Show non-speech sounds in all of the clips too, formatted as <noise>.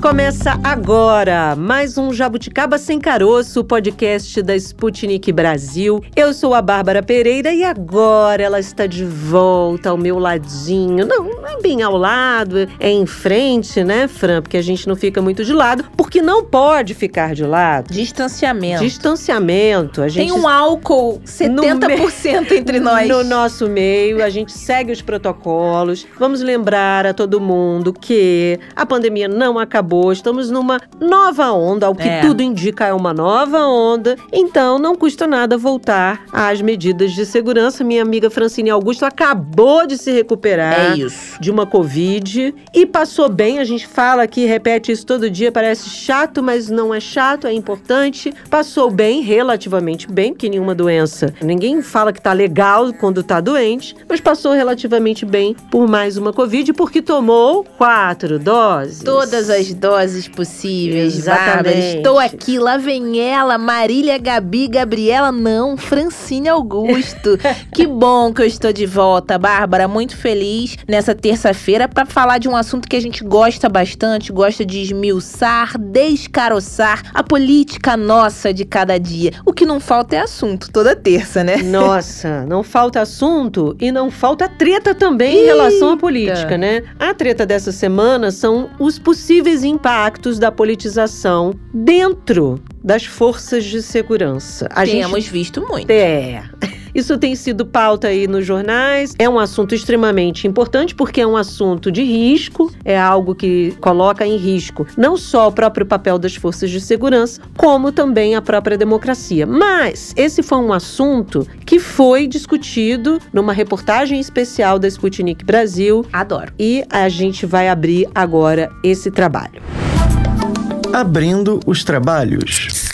Começa agora mais um Jabuticaba Sem Caroço, podcast da Sputnik Brasil. Eu sou a Bárbara Pereira e agora ela está de volta ao meu ladinho. Não, não é bem ao lado, é em frente, né, Fran? Porque a gente não fica muito de lado, porque não pode ficar de lado. Distanciamento. Distanciamento. A gente Tem um álcool 70% entre nós. No nosso meio, a gente segue os protocolos. Vamos lembrar a todo mundo que a pandemia não acabou estamos numa nova onda, ao que É. tudo indica é uma nova onda. Então não custa nada voltar às medidas de segurança. Minha amiga Francine Augusto acabou de se recuperar É de uma Covid e passou bem. A gente fala aqui, repete isso todo dia, parece chato, mas não é chato, é importante. Passou bem, relativamente bem, porque nenhuma doença. Ninguém fala que tá legal quando tá doente, mas passou relativamente bem por mais uma Covid, porque tomou quatro doses. Todas as doses possíveis, Exatamente. Bárbara. Estou aqui, lá vem ela, Marília, Gabi, Gabriela, não, Francine Augusto. <laughs> que bom que eu estou de volta, Bárbara. Muito feliz nessa terça-feira para falar de um assunto que a gente gosta bastante, gosta de esmiuçar, descaroçar a política nossa de cada dia. O que não falta é assunto toda terça, né? Nossa, não falta assunto e não falta treta também em relação à política, né? A treta dessa semana são os possíveis impactos da politização dentro das forças de segurança. A Temos gente visto muito. é. Isso tem sido pauta aí nos jornais. É um assunto extremamente importante porque é um assunto de risco, é algo que coloca em risco não só o próprio papel das forças de segurança, como também a própria democracia. Mas esse foi um assunto que foi discutido numa reportagem especial da Sputnik Brasil Adoro. e a gente vai abrir agora esse trabalho. Abrindo os trabalhos.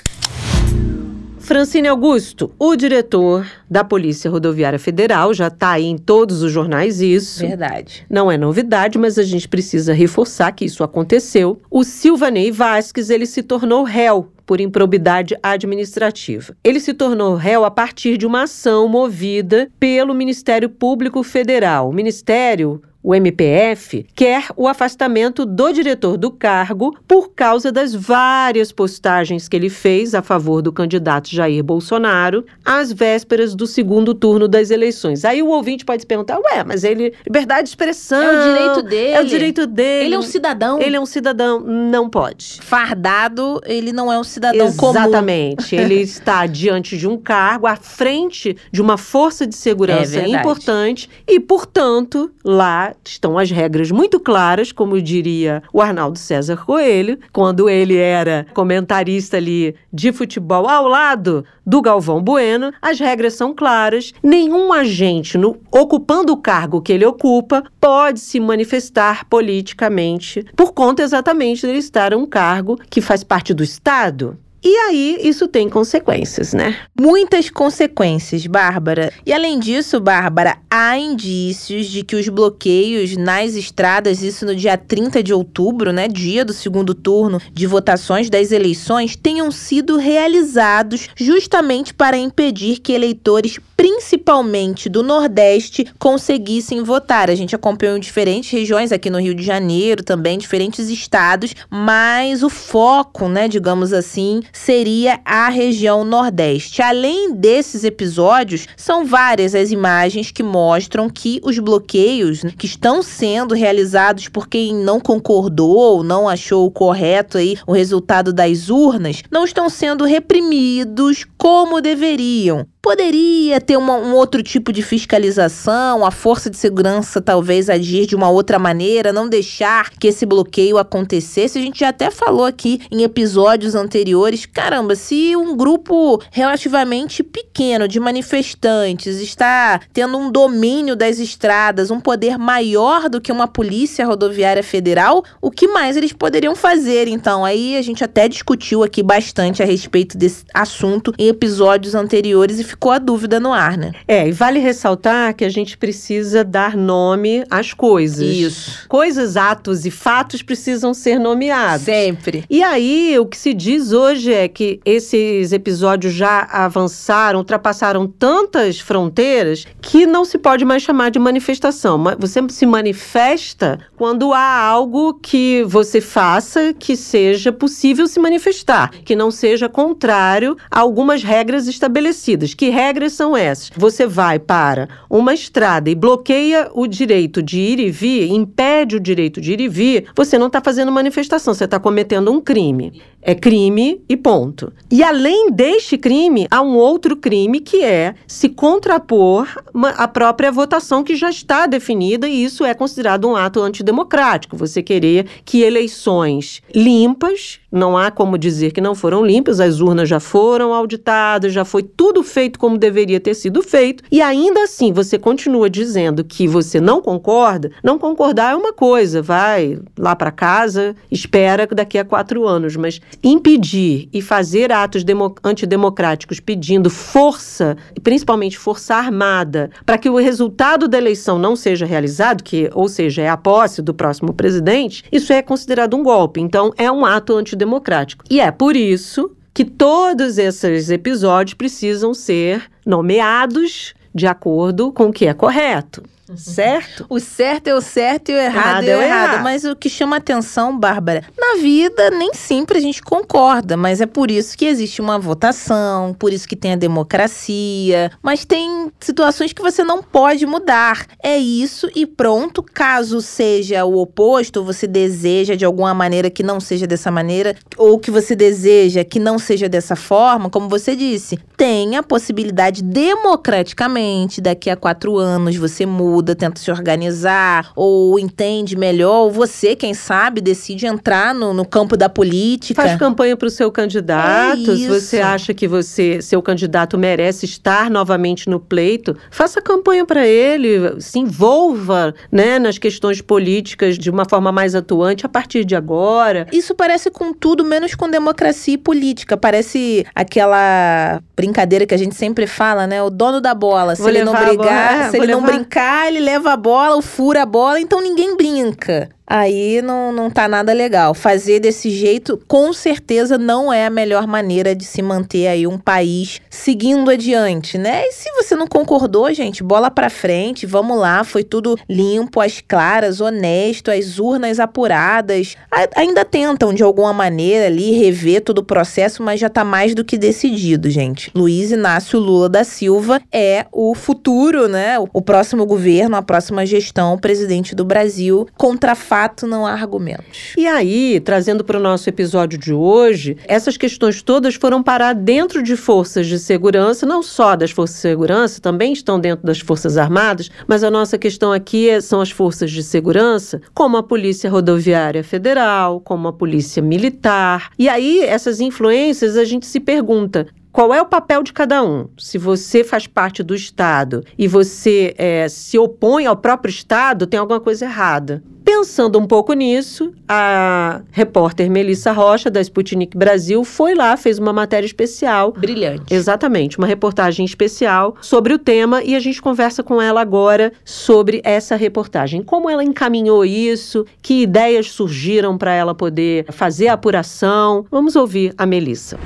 Francine Augusto, o diretor da Polícia Rodoviária Federal, já está aí em todos os jornais isso. Verdade. Não é novidade, mas a gente precisa reforçar que isso aconteceu. O Silvanei Vasques, ele se tornou réu por improbidade administrativa. Ele se tornou réu a partir de uma ação movida pelo Ministério Público Federal. O Ministério o MPF quer o afastamento do diretor do cargo por causa das várias postagens que ele fez a favor do candidato Jair Bolsonaro às vésperas do segundo turno das eleições. Aí o ouvinte pode se perguntar: ué, mas ele. Liberdade de expressão. É o direito dele. É o direito dele. Ele é um cidadão. Ele é um cidadão. Não pode. Fardado, ele não é um cidadão comum. Exatamente. <laughs> Ele está diante de um cargo, à frente de uma força de É segurança verdade. importante e, portanto, lá estão as regras muito claras, como diria o Arnaldo César Coelho, quando ele era comentarista ali de futebol ao lado do Galvão Bueno. As regras são claras. Nenhum agente no- ocupando o cargo que ele ocupa pode se manifestar politicamente por conta exatamente dele estar em um cargo que faz parte do Estado. E aí, isso tem consequências, né? Muitas consequências, Bárbara. E além disso, Bárbara, há indícios de que os bloqueios nas estradas, isso no dia 30 de outubro, né, dia do segundo turno de votações das eleições, tenham sido realizados justamente para impedir que eleitores, principalmente do Nordeste, conseguissem votar. A gente acompanhou em diferentes regiões aqui no Rio de Janeiro, também diferentes estados, mas o foco, né, digamos assim, seria a região Nordeste. Além desses episódios, são várias as imagens que mostram que os bloqueios que estão sendo realizados por quem não concordou ou não achou correto aí o resultado das urnas não estão sendo reprimidos como deveriam. Poderia ter uma- um outro tipo de fiscalização, a força de segurança talvez agir de uma outra maneira, não deixar que esse bloqueio acontecesse. A gente já até falou aqui em episódios anteriores. Caramba, se um grupo relativamente pequeno de manifestantes está tendo um domínio das estradas, um poder maior do que uma polícia rodoviária federal, o que mais eles poderiam fazer? Então, aí a gente até discutiu aqui bastante a respeito desse assunto em episódios anteriores e ficou a dúvida no ar, né? É, e vale ressaltar que a gente precisa dar nome às coisas. Isso. Coisas, atos e fatos precisam ser nomeados. Sempre. E aí, o que se diz hoje é que esses episódios já avançaram, ultrapassaram tantas fronteiras que não se pode mais chamar de manifestação. Você se manifesta quando há algo que você faça que seja possível se manifestar, que não seja contrário a algumas regras estabelecidas. Que regras são essas? Você vai para uma estrada e bloqueia o direito de ir e vir, impede o direito de ir e vir, você não está fazendo manifestação, você está cometendo um crime. É crime e ponto. E além deste crime, há um outro crime que é se contrapor à própria votação que já está definida, e isso é considerado um ato antidemocrático. Você querer que eleições limpas, não há como dizer que não foram limpas, as urnas já foram auditadas, já foi tudo feito como deveria ter sido feito, e ainda assim você continua dizendo que você não concorda. Não concordar é uma coisa, vai lá para casa, espera daqui a quatro anos, mas impedir e fazer atos antidemocráticos pedindo força, principalmente força armada, para que o resultado da eleição não seja realizado, que, ou seja, é a posse do próximo presidente, isso é considerado um golpe. Então, é um ato antidemocrático. E é por isso que todos esses episódios precisam ser nomeados de acordo com o que é correto. Certo? O certo é o certo e o errado, é o errado. errado. Mas o que chama atenção, Bárbara, na vida nem sempre a gente concorda, mas é por isso que existe uma votação, por isso que tem a democracia. Mas tem situações que você não pode mudar. É isso e pronto. Caso seja o oposto, você deseja de alguma maneira que não seja dessa maneira, ou que você deseja que não seja dessa forma, como você disse, tem a possibilidade democraticamente, daqui a quatro anos, você muda tenta se organizar ou entende melhor, ou você, quem sabe, decide entrar no, no campo da política. Faz campanha para o seu candidato. É se você acha que você, seu candidato merece estar novamente no pleito, faça campanha para ele, se envolva né, nas questões políticas de uma forma mais atuante a partir de agora. Isso parece com tudo menos com democracia e política. Parece aquela brincadeira que a gente sempre fala, né? O dono da bola. Se vou ele não brigar, se ele levar... não brincar, ele leva a bola, ou fura a bola, então ninguém brinca aí não, não tá nada legal. Fazer desse jeito, com certeza, não é a melhor maneira de se manter aí um país seguindo adiante, né? E se você não concordou, gente, bola pra frente, vamos lá, foi tudo limpo, as claras, honesto, as urnas apuradas. A, ainda tentam, de alguma maneira, ali, rever todo o processo, mas já tá mais do que decidido, gente. Luiz Inácio Lula da Silva é o futuro, né? O, o próximo governo, a próxima gestão, presidente do Brasil, contra fato não há argumentos. E aí, trazendo para o nosso episódio de hoje, essas questões todas foram parar dentro de forças de segurança, não só das forças de segurança, também estão dentro das Forças Armadas, mas a nossa questão aqui é, são as forças de segurança, como a Polícia Rodoviária Federal, como a Polícia Militar. E aí, essas influências, a gente se pergunta: qual é o papel de cada um? Se você faz parte do Estado e você é, se opõe ao próprio Estado, tem alguma coisa errada. Pensando um pouco nisso, a repórter Melissa Rocha, da Sputnik Brasil, foi lá, fez uma matéria especial. Brilhante. Exatamente, uma reportagem especial sobre o tema e a gente conversa com ela agora sobre essa reportagem. Como ela encaminhou isso, que ideias surgiram para ela poder fazer a apuração. Vamos ouvir a Melissa.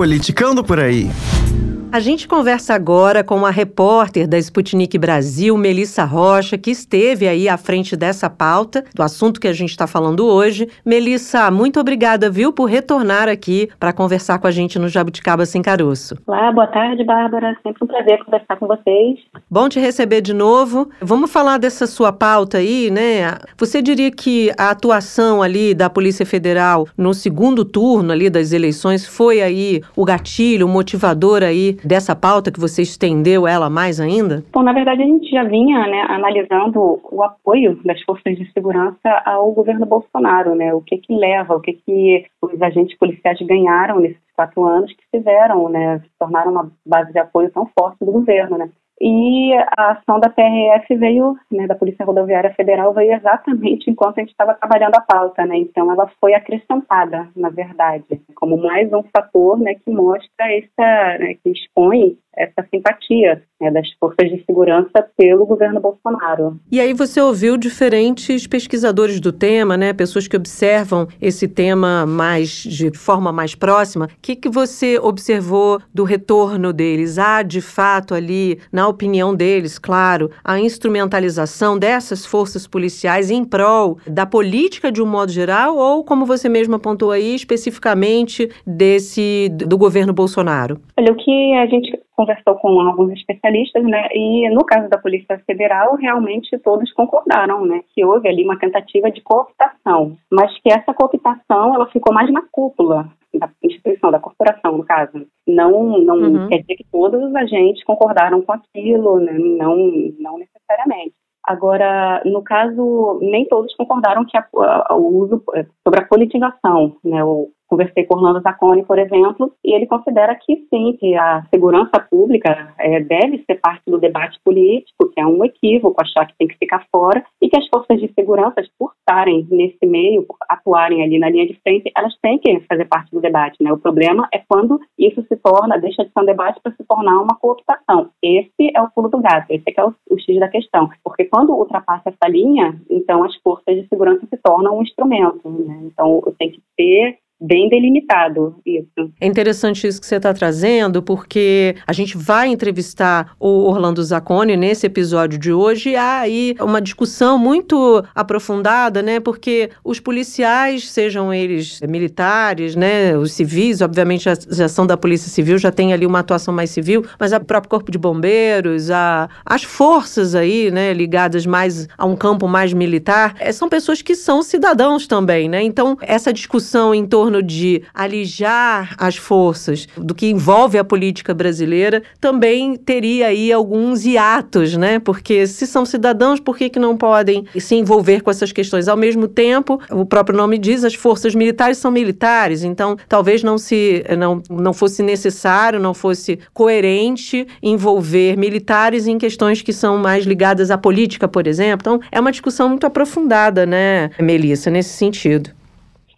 Politicando por aí. A gente conversa agora com a repórter da Sputnik Brasil, Melissa Rocha, que esteve aí à frente dessa pauta, do assunto que a gente está falando hoje. Melissa, muito obrigada, viu, por retornar aqui para conversar com a gente no Jabuticaba Sem Caroço. Olá, boa tarde, Bárbara. Sempre um prazer conversar com vocês. Bom te receber de novo. Vamos falar dessa sua pauta aí, né? Você diria que a atuação ali da Polícia Federal no segundo turno ali das eleições foi aí o gatilho, o motivador aí dessa pauta que você estendeu ela mais ainda? Bom, na verdade a gente já vinha né, analisando o apoio das forças de segurança ao governo Bolsonaro, né? O que que leva, o que que os agentes policiais ganharam nesses quatro anos que fizeram, né? Se tornaram uma base de apoio tão forte do governo, né? E a ação da PRF veio, né, da Polícia Rodoviária Federal, veio exatamente enquanto a gente estava trabalhando a pauta, né, então ela foi acrescentada, na verdade, como mais um fator, né, que mostra essa, né, que expõe essa simpatia né, das forças de segurança pelo governo Bolsonaro. E aí você ouviu diferentes pesquisadores do tema, né, pessoas que observam esse tema mais de forma mais próxima. O que, que você observou do retorno deles? Há, de fato, ali, na opinião deles, claro, a instrumentalização dessas forças policiais em prol da política de um modo geral ou, como você mesmo apontou aí, especificamente desse do governo Bolsonaro? Olha, o que a gente conversou com alguns especialistas, né, e no caso da Polícia Federal, realmente todos concordaram, né, que houve ali uma tentativa de cooptação, mas que essa cooptação, ela ficou mais na cúpula da instituição, da corporação, no caso. Não, não uhum. quer dizer que todos os agentes concordaram com aquilo, né, não, não necessariamente. Agora, no caso, nem todos concordaram que a, a, o uso sobre a politização, né, o, Conversei com Orlando Zacconi, por exemplo, e ele considera que sim, que a segurança pública é, deve ser parte do debate político, que é um equívoco achar que tem que ficar fora, e que as forças de segurança, por estarem nesse meio, por atuarem ali na linha de frente, elas têm que fazer parte do debate. Né? O problema é quando isso se torna, deixa de ser um debate para se tornar uma cooptação. Esse é o pulo do gato, esse é, é o, o X da questão. Porque quando ultrapassa essa linha, então as forças de segurança se tornam um instrumento. Né? Então tem que ter bem delimitado isso. É interessante isso que você está trazendo, porque a gente vai entrevistar o Orlando Zacconi nesse episódio de hoje e há aí uma discussão muito aprofundada, né? Porque os policiais, sejam eles militares, né? Os civis, obviamente a ação da Polícia Civil já tem ali uma atuação mais civil, mas o próprio Corpo de Bombeiros, a, as forças aí, né? Ligadas mais a um campo mais militar, é, são pessoas que são cidadãos também, né? Então, essa discussão em torno torno de alijar as forças do que envolve a política brasileira, também teria aí alguns hiatos, né? Porque se são cidadãos, por que, que não podem se envolver com essas questões? Ao mesmo tempo, o próprio nome diz, as forças militares são militares, então talvez não se não, não fosse necessário, não fosse coerente envolver militares em questões que são mais ligadas à política, por exemplo. Então, é uma discussão muito aprofundada, né, Melissa, nesse sentido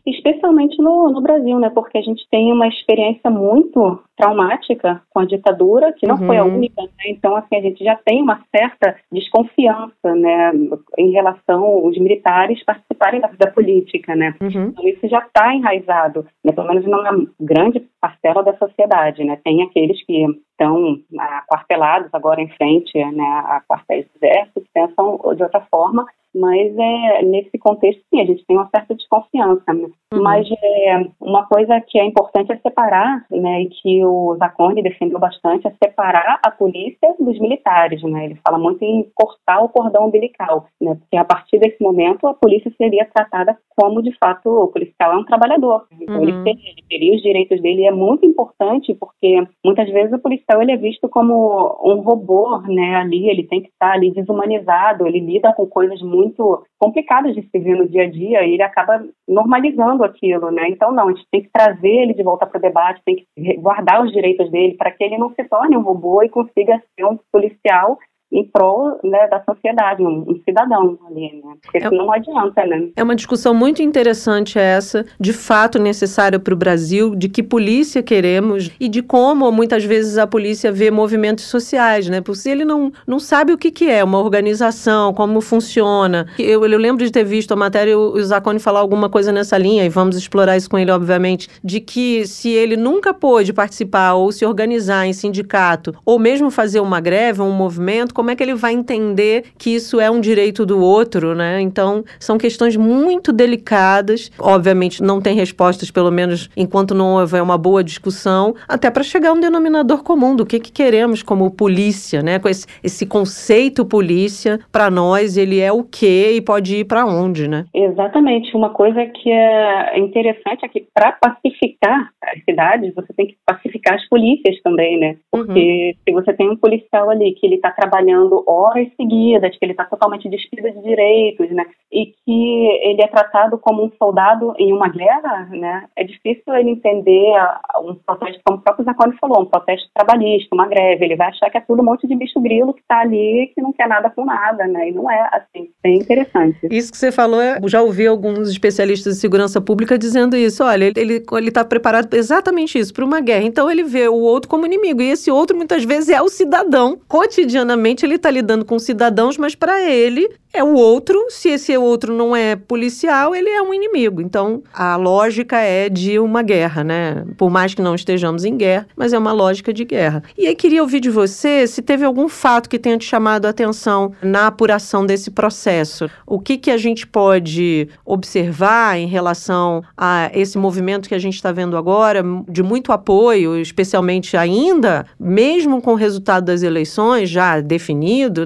especialmente no, no Brasil, né? Porque a gente tem uma experiência muito traumática com a ditadura, que não uhum. foi a uhum. única, né? Então, assim, a gente já tem uma certa desconfiança, né, em relação aos militares participarem da vida política, né? Uhum. Então, isso já está enraizado, né? Pelo menos numa grande parcela da sociedade, né? Tem aqueles que estão aquartelados agora em frente, né, a quartéis do exército, que pensam de outra forma, mas é, nesse contexto, sim, a gente tem uma certa desconfiança. Né? Uhum. Mas é, uma coisa que é importante é separar, né, e que o Zacone defendeu bastante, é separar a polícia dos militares. Né? Ele fala muito em cortar o cordão umbilical, né? porque a partir desse momento a polícia seria tratada como, de fato, o policial é um trabalhador. Então uhum. ele, teria, ele teria os direitos dele. E é muito importante porque muitas vezes o policial ele é visto como um robô né, ali, ele tem que estar ali desumanizado, ele lida com coisas muito muito complicadas de se ver no dia a dia e ele acaba normalizando aquilo, né? Então, não, a gente tem que trazer ele de volta para o debate, tem que guardar os direitos dele para que ele não se torne um robô e consiga ser um policial em prol né, da sociedade, um, um, cidadão ali, né? Porque é, não adianta, né? É uma discussão muito interessante essa, de fato necessária para o Brasil, de que polícia queremos e de como muitas vezes a polícia vê movimentos sociais, né? Porque ele não, não sabe o que, que é uma organização, como funciona. Eu, eu lembro de ter visto a matéria o, o Zacone falar alguma coisa nessa linha, e vamos explorar isso com ele, obviamente, de que se ele nunca pôde participar ou se organizar em sindicato, ou mesmo fazer uma greve, um movimento, como é que ele vai entender que isso é um direito do outro, né? Então, são questões muito delicadas. Obviamente, não tem respostas, pelo menos enquanto não houver uma boa discussão, até para chegar a um denominador comum do que, que queremos como polícia, né? Com esse, esse conceito polícia, para nós, ele é o quê e pode ir para onde, né? Exatamente. Uma coisa que é interessante é que para pacificar as cidades, você tem que pacificar as polícias também, né? Porque uhum. se você tem um policial ali que ele está trabalhando apanhando horas seguidas, que ele está totalmente despido de direitos, né? E que ele é tratado como um soldado em uma guerra, né? É difícil ele entender um protesto, como o próprio Zacone falou, um protesto trabalhista, uma greve. Ele vai achar que é tudo um monte de bicho grilo que está ali, que não quer nada com nada, né? E não é assim. Bem interessante. Isso que você falou, já ouvi alguns especialistas de segurança pública dizendo isso. Olha, ele ele está preparado exatamente isso para uma guerra. Então ele vê o outro como inimigo e esse outro muitas vezes é o cidadão. Cotidianamente ele está lidando com cidadãos, mas para ele é o outro. Se esse outro não é policial, ele é um inimigo. Então a lógica é de uma guerra, né? Por mais que não estejamos em guerra, mas é uma lógica de guerra. E aí queria ouvir de você se teve algum fato que tenha te chamado a atenção na apuração desse processo. O que que a gente pode observar em relação a esse movimento que a gente está vendo agora, de muito apoio, especialmente ainda, mesmo com o resultado das eleições já definido,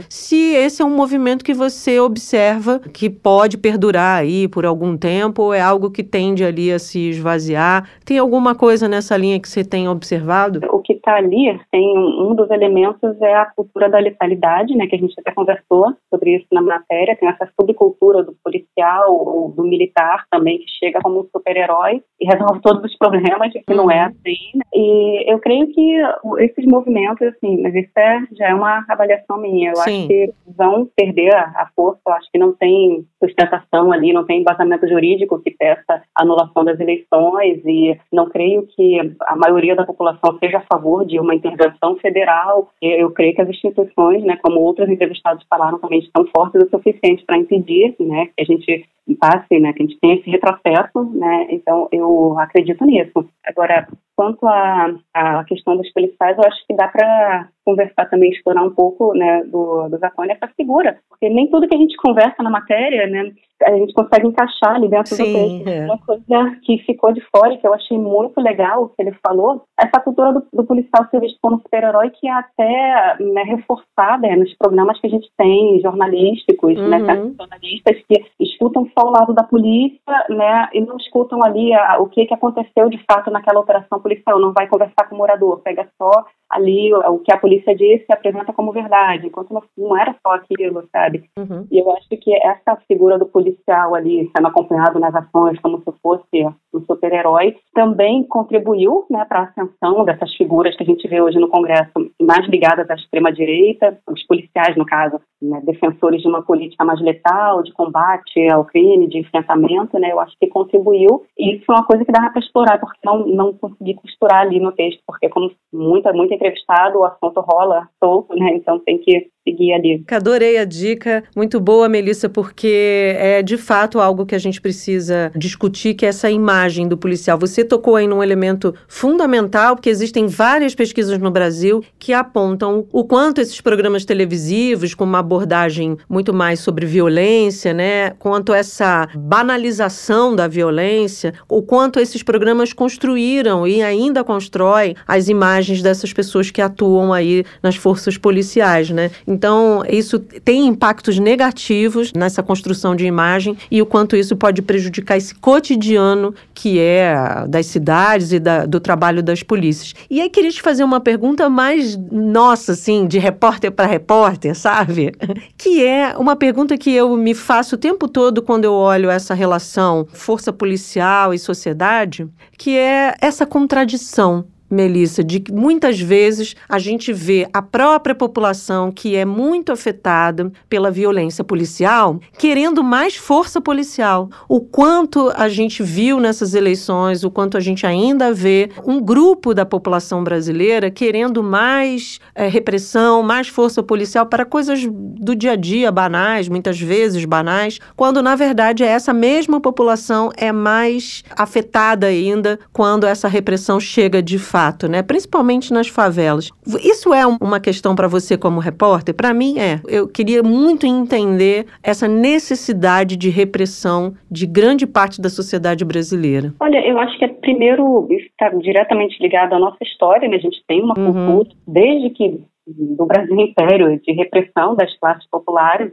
se esse é um movimento que você observa que pode perdurar aí por algum tempo ou é algo que tende ali a se esvaziar? Tem alguma coisa nessa linha que você tem observado? O que está ali, tem um dos elementos é a cultura da letalidade, né, que a gente até conversou sobre isso na matéria, tem essa subcultura do policial ou do militar também que chega como um super-herói e resolve todos os problemas, que não é uhum. assim. Né? E eu creio que esses movimentos, assim, mas isso é, já é uma avaliação minha. Eu Sim. acho que vão perder a força, eu acho que não tem sustentação ali, não tem embasamento jurídico que peça anulação das eleições e não creio que a maioria da população seja a favor de uma intervenção federal. Eu creio que as instituições, né, como outros entrevistados falaram, também estão fortes o suficiente para impedir, né, que a gente passe, né, que a gente tenha esse retrocesso, né, então eu acredito nisso. Agora, quanto à, questão dos policiais, eu acho que dá para conversar também, explorar um pouco, né, do, do Zacone essa figura, porque nem tudo que a gente conversa na matéria, né, a gente consegue encaixar ali dentro Sim, do texto. É. Uma coisa que ficou de fora e que eu achei muito legal que ele falou, essa cultura do, do policial ser visto como super-herói que é até né, reforçada é, nos programas que a gente tem, jornalísticos, né, uhum. né, jornalistas que escutam só o lado da polícia, né, e não escutam ali a, o que, que aconteceu de fato naquela operação policial, não vai conversar com o morador, pega só ali o, que a polícia disse e apresenta como verdade, enquanto não, não era só aquilo, sabe? Uhum. E eu acho que essa figura do policial ali sendo acompanhado nas ações como se fosse um super-herói também contribuiu, né, para a ascensão dessas figuras que a gente vê hoje no Congresso, mais ligadas à extrema-direita, os policiais, no caso, né, defensores de uma política mais letal, de combate ao crime, de enfrentamento, né, eu acho que contribuiu. E isso é uma coisa que dava para explorar, porque não, não consegui costurar ali no texto, porque como muita, muito entrevistado, o assunto rola solto, né, então tem que seguir ali. Adorei a dica, muito boa, Melissa, porque é de fato algo que a gente precisa discutir, que é essa imagem do policial. Você tocou aí num elemento fundamental, porque existem várias pesquisas no Brasil que apontam o quanto esses programas televisivos, com uma abordagem muito mais sobre violência, né, quanto essa banalização da violência, o quanto esses programas construíram e ainda constrói as imagens dessas pessoas que atuam aí nas forças policiais, né? Então, isso tem impactos negativos nessa construção de imagem e o quanto isso pode prejudicar esse cotidiano que é das cidades e da, do trabalho das polícias. E aí, queria te fazer uma pergunta mais nossa, assim, de repórter para repórter, sabe? <laughs> Que é uma pergunta que eu me faço o tempo todo quando eu olho essa relação força policial e sociedade, que é essa contradição Melissa, de que muitas vezes a gente vê a própria população que é muito afetada pela violência policial querendo mais força policial. O quanto a gente viu nessas eleições, o quanto a gente ainda vê um grupo da população brasileira querendo mais é, repressão, mais força policial para coisas do dia a dia, banais, muitas vezes banais, quando na verdade essa mesma população é mais afetada ainda quando essa repressão chega de fato fato, né? Principalmente nas favelas. Isso é uma questão para você como repórter? Para mim é. Eu queria muito entender essa necessidade de repressão de grande parte da sociedade brasileira. Olha, eu acho que é, primeiro está diretamente ligado à nossa história, né? A gente tem uma uhum. cultura desde que do Brasil Império, de repressão das classes populares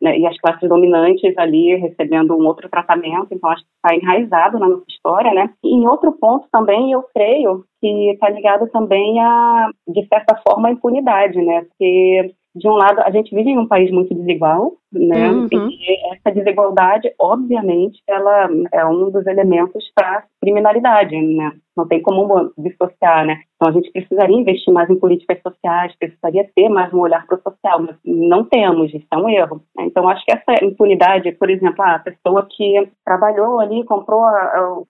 né, e as classes dominantes ali recebendo um outro tratamento, então acho que está enraizado na nossa história, né? E em outro ponto também, eu creio que está ligado também a, de certa forma, a impunidade, né? Porque de um lado, a gente vive em um país muito desigual, né? Uhum. E essa desigualdade, obviamente, ela é um dos elementos para criminalidade, né? Não tem como dissociar, né? Então a gente precisaria investir mais em políticas sociais, precisaria ter mais um olhar para o social, mas não temos, isso é um erro. Né? Então acho que essa impunidade, por exemplo, a pessoa que trabalhou ali, comprou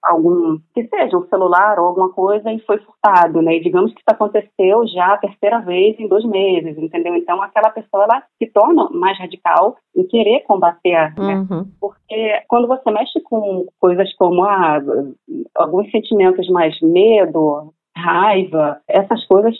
algum, que seja um celular ou alguma coisa e foi furtado, né? E digamos que isso aconteceu já a terceira vez em dois meses, entendeu? Então aquela pessoa ela se torna mais radical em querer combater, né? Uhum. Porque quando você mexe com coisas como ah, alguns sentimentos mais medo, raiva, essas coisas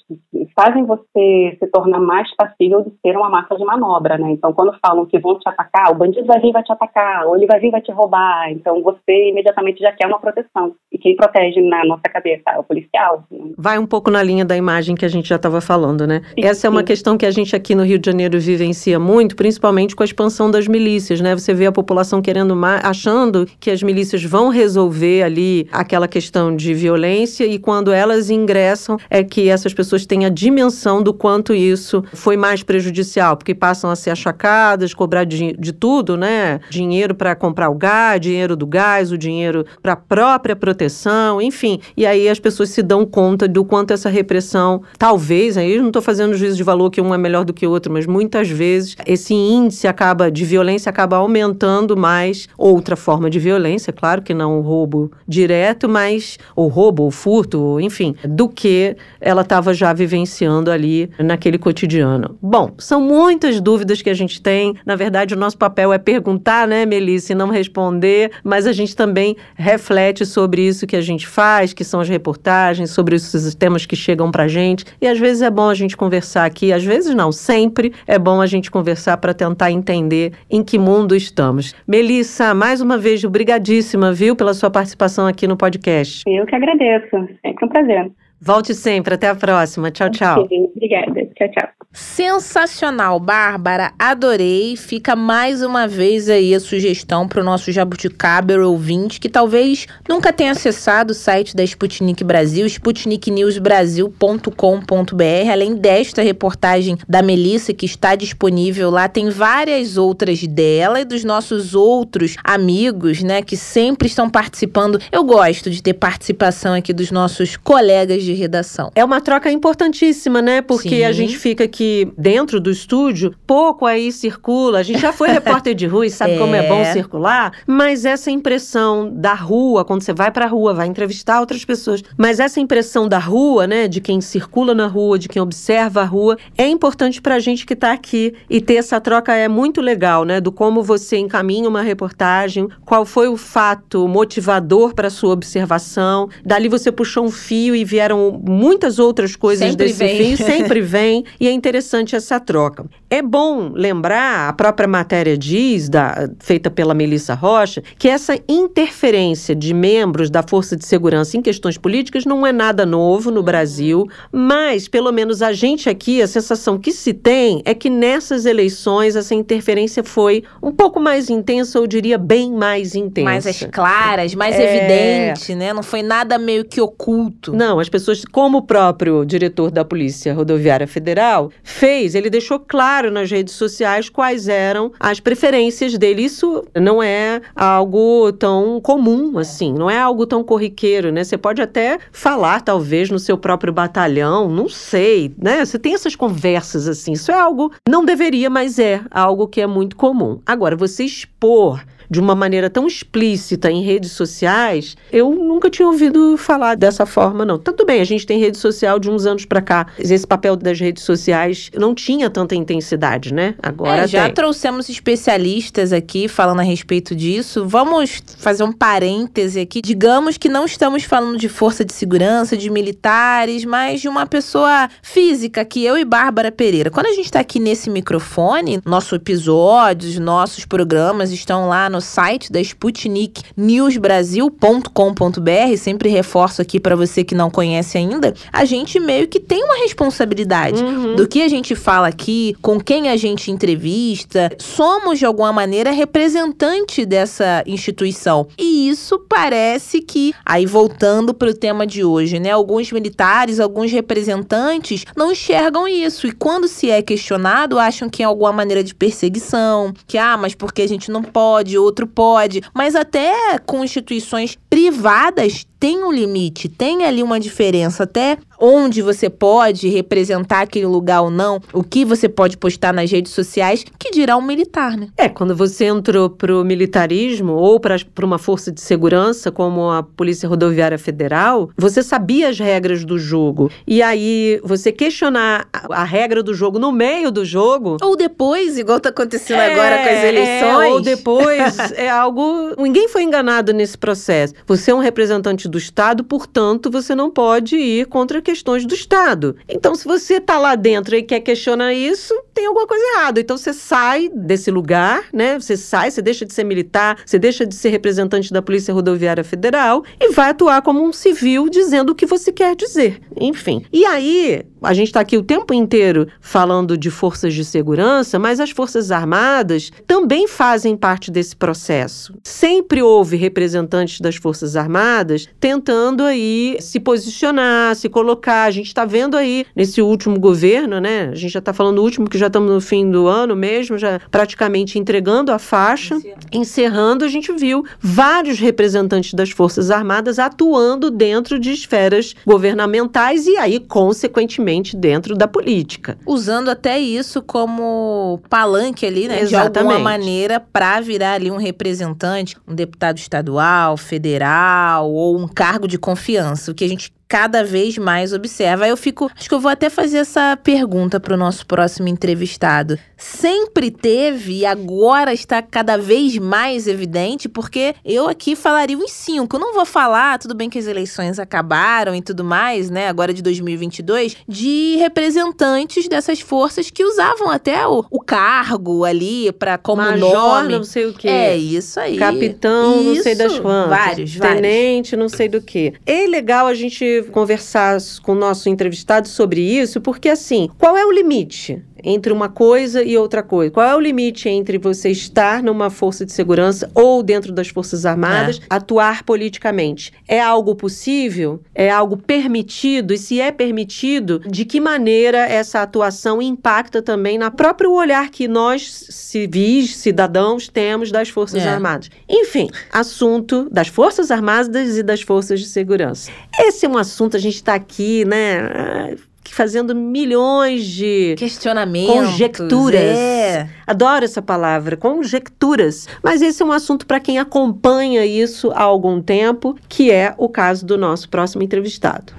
fazem você se tornar mais passível de ser uma massa de manobra, né? Então, quando falam que vão te atacar, o bandido vai vir e vai te atacar, ou ele vai vir e vai te roubar, então você imediatamente já quer uma proteção. E quem protege na nossa cabeça é o policial. Né? Vai um pouco na linha da imagem que a gente já estava falando, né? Sim, Essa é uma questão que a gente aqui no Rio de Janeiro vivencia muito, principalmente com a expansão das milícias, né? Você vê a população querendo mais, achando que as milícias vão resolver ali aquela questão de violência e quando elas elas ingressam é que essas pessoas têm a dimensão do quanto isso foi mais prejudicial, porque passam a ser achacadas, cobrar de, de tudo, né? Dinheiro para comprar o gás, dinheiro do gás, o dinheiro para a própria proteção, enfim. E aí as pessoas se dão conta do quanto essa repressão, talvez, aí eu não estou fazendo juízo de valor que um é melhor do que o outro, mas muitas vezes esse índice acaba de violência acaba aumentando mais outra forma de violência, claro que não o roubo direto, mas o roubo, o furto, enfim, do que ela estava já vivenciando ali naquele cotidiano. Bom, são muitas dúvidas que a gente tem. Na verdade, o nosso papel é perguntar, né, Melissa, e não responder, mas a gente também reflete sobre isso que a gente faz, que são as reportagens, sobre os temas que chegam pra gente. E às vezes é bom a gente conversar aqui, às vezes não, sempre é bom a gente conversar para tentar entender em que mundo estamos. Melissa, mais uma vez, obrigadíssima, viu, pela sua participação aqui no podcast. Eu que agradeço. Sempre um prazer. Volte sempre. Até a próxima. Tchau, tchau. Obrigada. Tchau, tchau. Sensacional, Bárbara. Adorei. Fica mais uma vez aí a sugestão para o nosso Jabuticaber ouvinte que talvez nunca tenha acessado o site da Sputnik Brasil, sputniknewsbrasil.com.br. Além desta reportagem da Melissa que está disponível lá, tem várias outras dela e dos nossos outros amigos, né, que sempre estão participando. Eu gosto de ter participação aqui dos nossos colegas de de redação. É uma troca importantíssima, né? Porque Sim. a gente fica aqui dentro do estúdio, pouco aí circula. A gente já foi <laughs> repórter de rua e sabe é. como é bom circular, mas essa impressão da rua, quando você vai pra rua, vai entrevistar outras pessoas, mas essa impressão da rua, né, de quem circula na rua, de quem observa a rua, é importante pra gente que tá aqui e ter essa troca é muito legal, né, do como você encaminha uma reportagem, qual foi o fato motivador para sua observação, dali você puxou um fio e vieram muitas outras coisas sempre desse vem. fim, sempre <laughs> vem, e é interessante essa troca. É bom lembrar, a própria matéria diz, da, feita pela Melissa Rocha, que essa interferência de membros da Força de Segurança em questões políticas não é nada novo no Brasil, mas, pelo menos a gente aqui, a sensação que se tem é que nessas eleições essa interferência foi um pouco mais intensa, eu diria bem mais intensa. Mais as claras, mais é... evidente, né? Não foi nada meio que oculto. Não, as pessoas, como o próprio diretor da Polícia Rodoviária Federal fez, ele deixou claro nas redes sociais quais eram as preferências dele. Isso não é algo tão comum assim, não é algo tão corriqueiro, né? Você pode até falar, talvez, no seu próprio batalhão, não sei, né? Você tem essas conversas assim. Isso é algo, não deveria, mas é algo que é muito comum. Agora, você expor de uma maneira tão explícita em redes sociais, eu nunca tinha ouvido falar dessa forma, não. Tudo bem, a gente tem rede social de uns anos para cá. Esse papel das redes sociais não tinha tanta intensidade, né? Agora é, já tem. trouxemos especialistas aqui falando a respeito disso. Vamos fazer um parêntese aqui. Digamos que não estamos falando de força de segurança, de militares, mas de uma pessoa física, que eu e Bárbara Pereira. Quando a gente está aqui nesse microfone, nosso episódio, os nossos programas estão lá no site da Sputnik newsbrasil.com.br, sempre reforço aqui para você que não conhece ainda, a gente meio que tem uma responsabilidade uhum. do que a gente fala aqui, com quem a gente entrevista, somos de alguma maneira representante dessa instituição. E isso parece que, aí voltando para o tema de hoje, né, alguns militares, alguns representantes não enxergam isso. E quando se é questionado, acham que é alguma maneira de perseguição, que ah, mas porque a gente não pode, outro pode, mas até com instituições privadas tem um limite, tem ali uma diferença até onde você pode representar aquele lugar ou não, o que você pode postar nas redes sociais, que dirá um militar, né? É, quando você entrou pro militarismo ou para uma força de segurança como a Polícia Rodoviária Federal, você sabia as regras do jogo. E aí você questionar a, a regra do jogo no meio do jogo, ou depois, igual tá acontecendo é, agora com as eleições, é, ou depois <laughs> é algo, ninguém foi enganado nesse processo. Você é um representante do Estado, portanto, você não pode ir contra questões do Estado. Então, se você está lá dentro e quer questionar isso, tem alguma coisa errada. Então, você sai desse lugar, né? Você sai, você deixa de ser militar, você deixa de ser representante da Polícia Rodoviária Federal e vai atuar como um civil dizendo o que você quer dizer. Enfim. E aí, a gente está aqui o tempo inteiro falando de forças de segurança, mas as Forças Armadas também fazem parte desse processo. Sempre houve representantes das Forças Armadas tentando aí se posicionar, se colocar. A gente está vendo aí nesse último governo, né? A gente já está falando do último, que já estamos no fim do ano mesmo, já praticamente entregando a faixa. Encerrando, a gente viu vários representantes das Forças Armadas atuando dentro de esferas governamentais e aí, consequentemente, dentro da política. Usando até isso como palanque ali, né? Exatamente. De alguma maneira, para virar ali um representante, um deputado estadual, federal ou um cargo de confiança, o que a gente cada vez mais observa. Eu fico, acho que eu vou até fazer essa pergunta para o nosso próximo entrevistado. Sempre teve e agora está cada vez mais evidente, porque eu aqui falaria uns cinco. Eu não vou falar, tudo bem que as eleições acabaram e tudo mais, né, agora de 2022, de representantes dessas forças que usavam até o, o cargo ali para como Major, nome. não sei o quê. É isso aí. Capitão, isso. não sei das quantas. Vários, vários. Tenente, não sei do que. É legal a gente conversar com o nosso entrevistado sobre isso, porque assim, qual é o limite? Entre uma coisa e outra coisa? Qual é o limite entre você estar numa força de segurança ou dentro das Forças Armadas, é. atuar politicamente? É algo possível? É algo permitido? E se é permitido, de que maneira essa atuação impacta também na próprio olhar que nós, civis, cidadãos, temos das Forças é. Armadas? Enfim, assunto das Forças Armadas e das Forças de Segurança. Esse é um assunto, a gente está aqui, né? Fazendo milhões de questionamentos, conjecturas. É. Adoro essa palavra, conjecturas. Mas esse é um assunto para quem acompanha isso há algum tempo, que é o caso do nosso próximo entrevistado.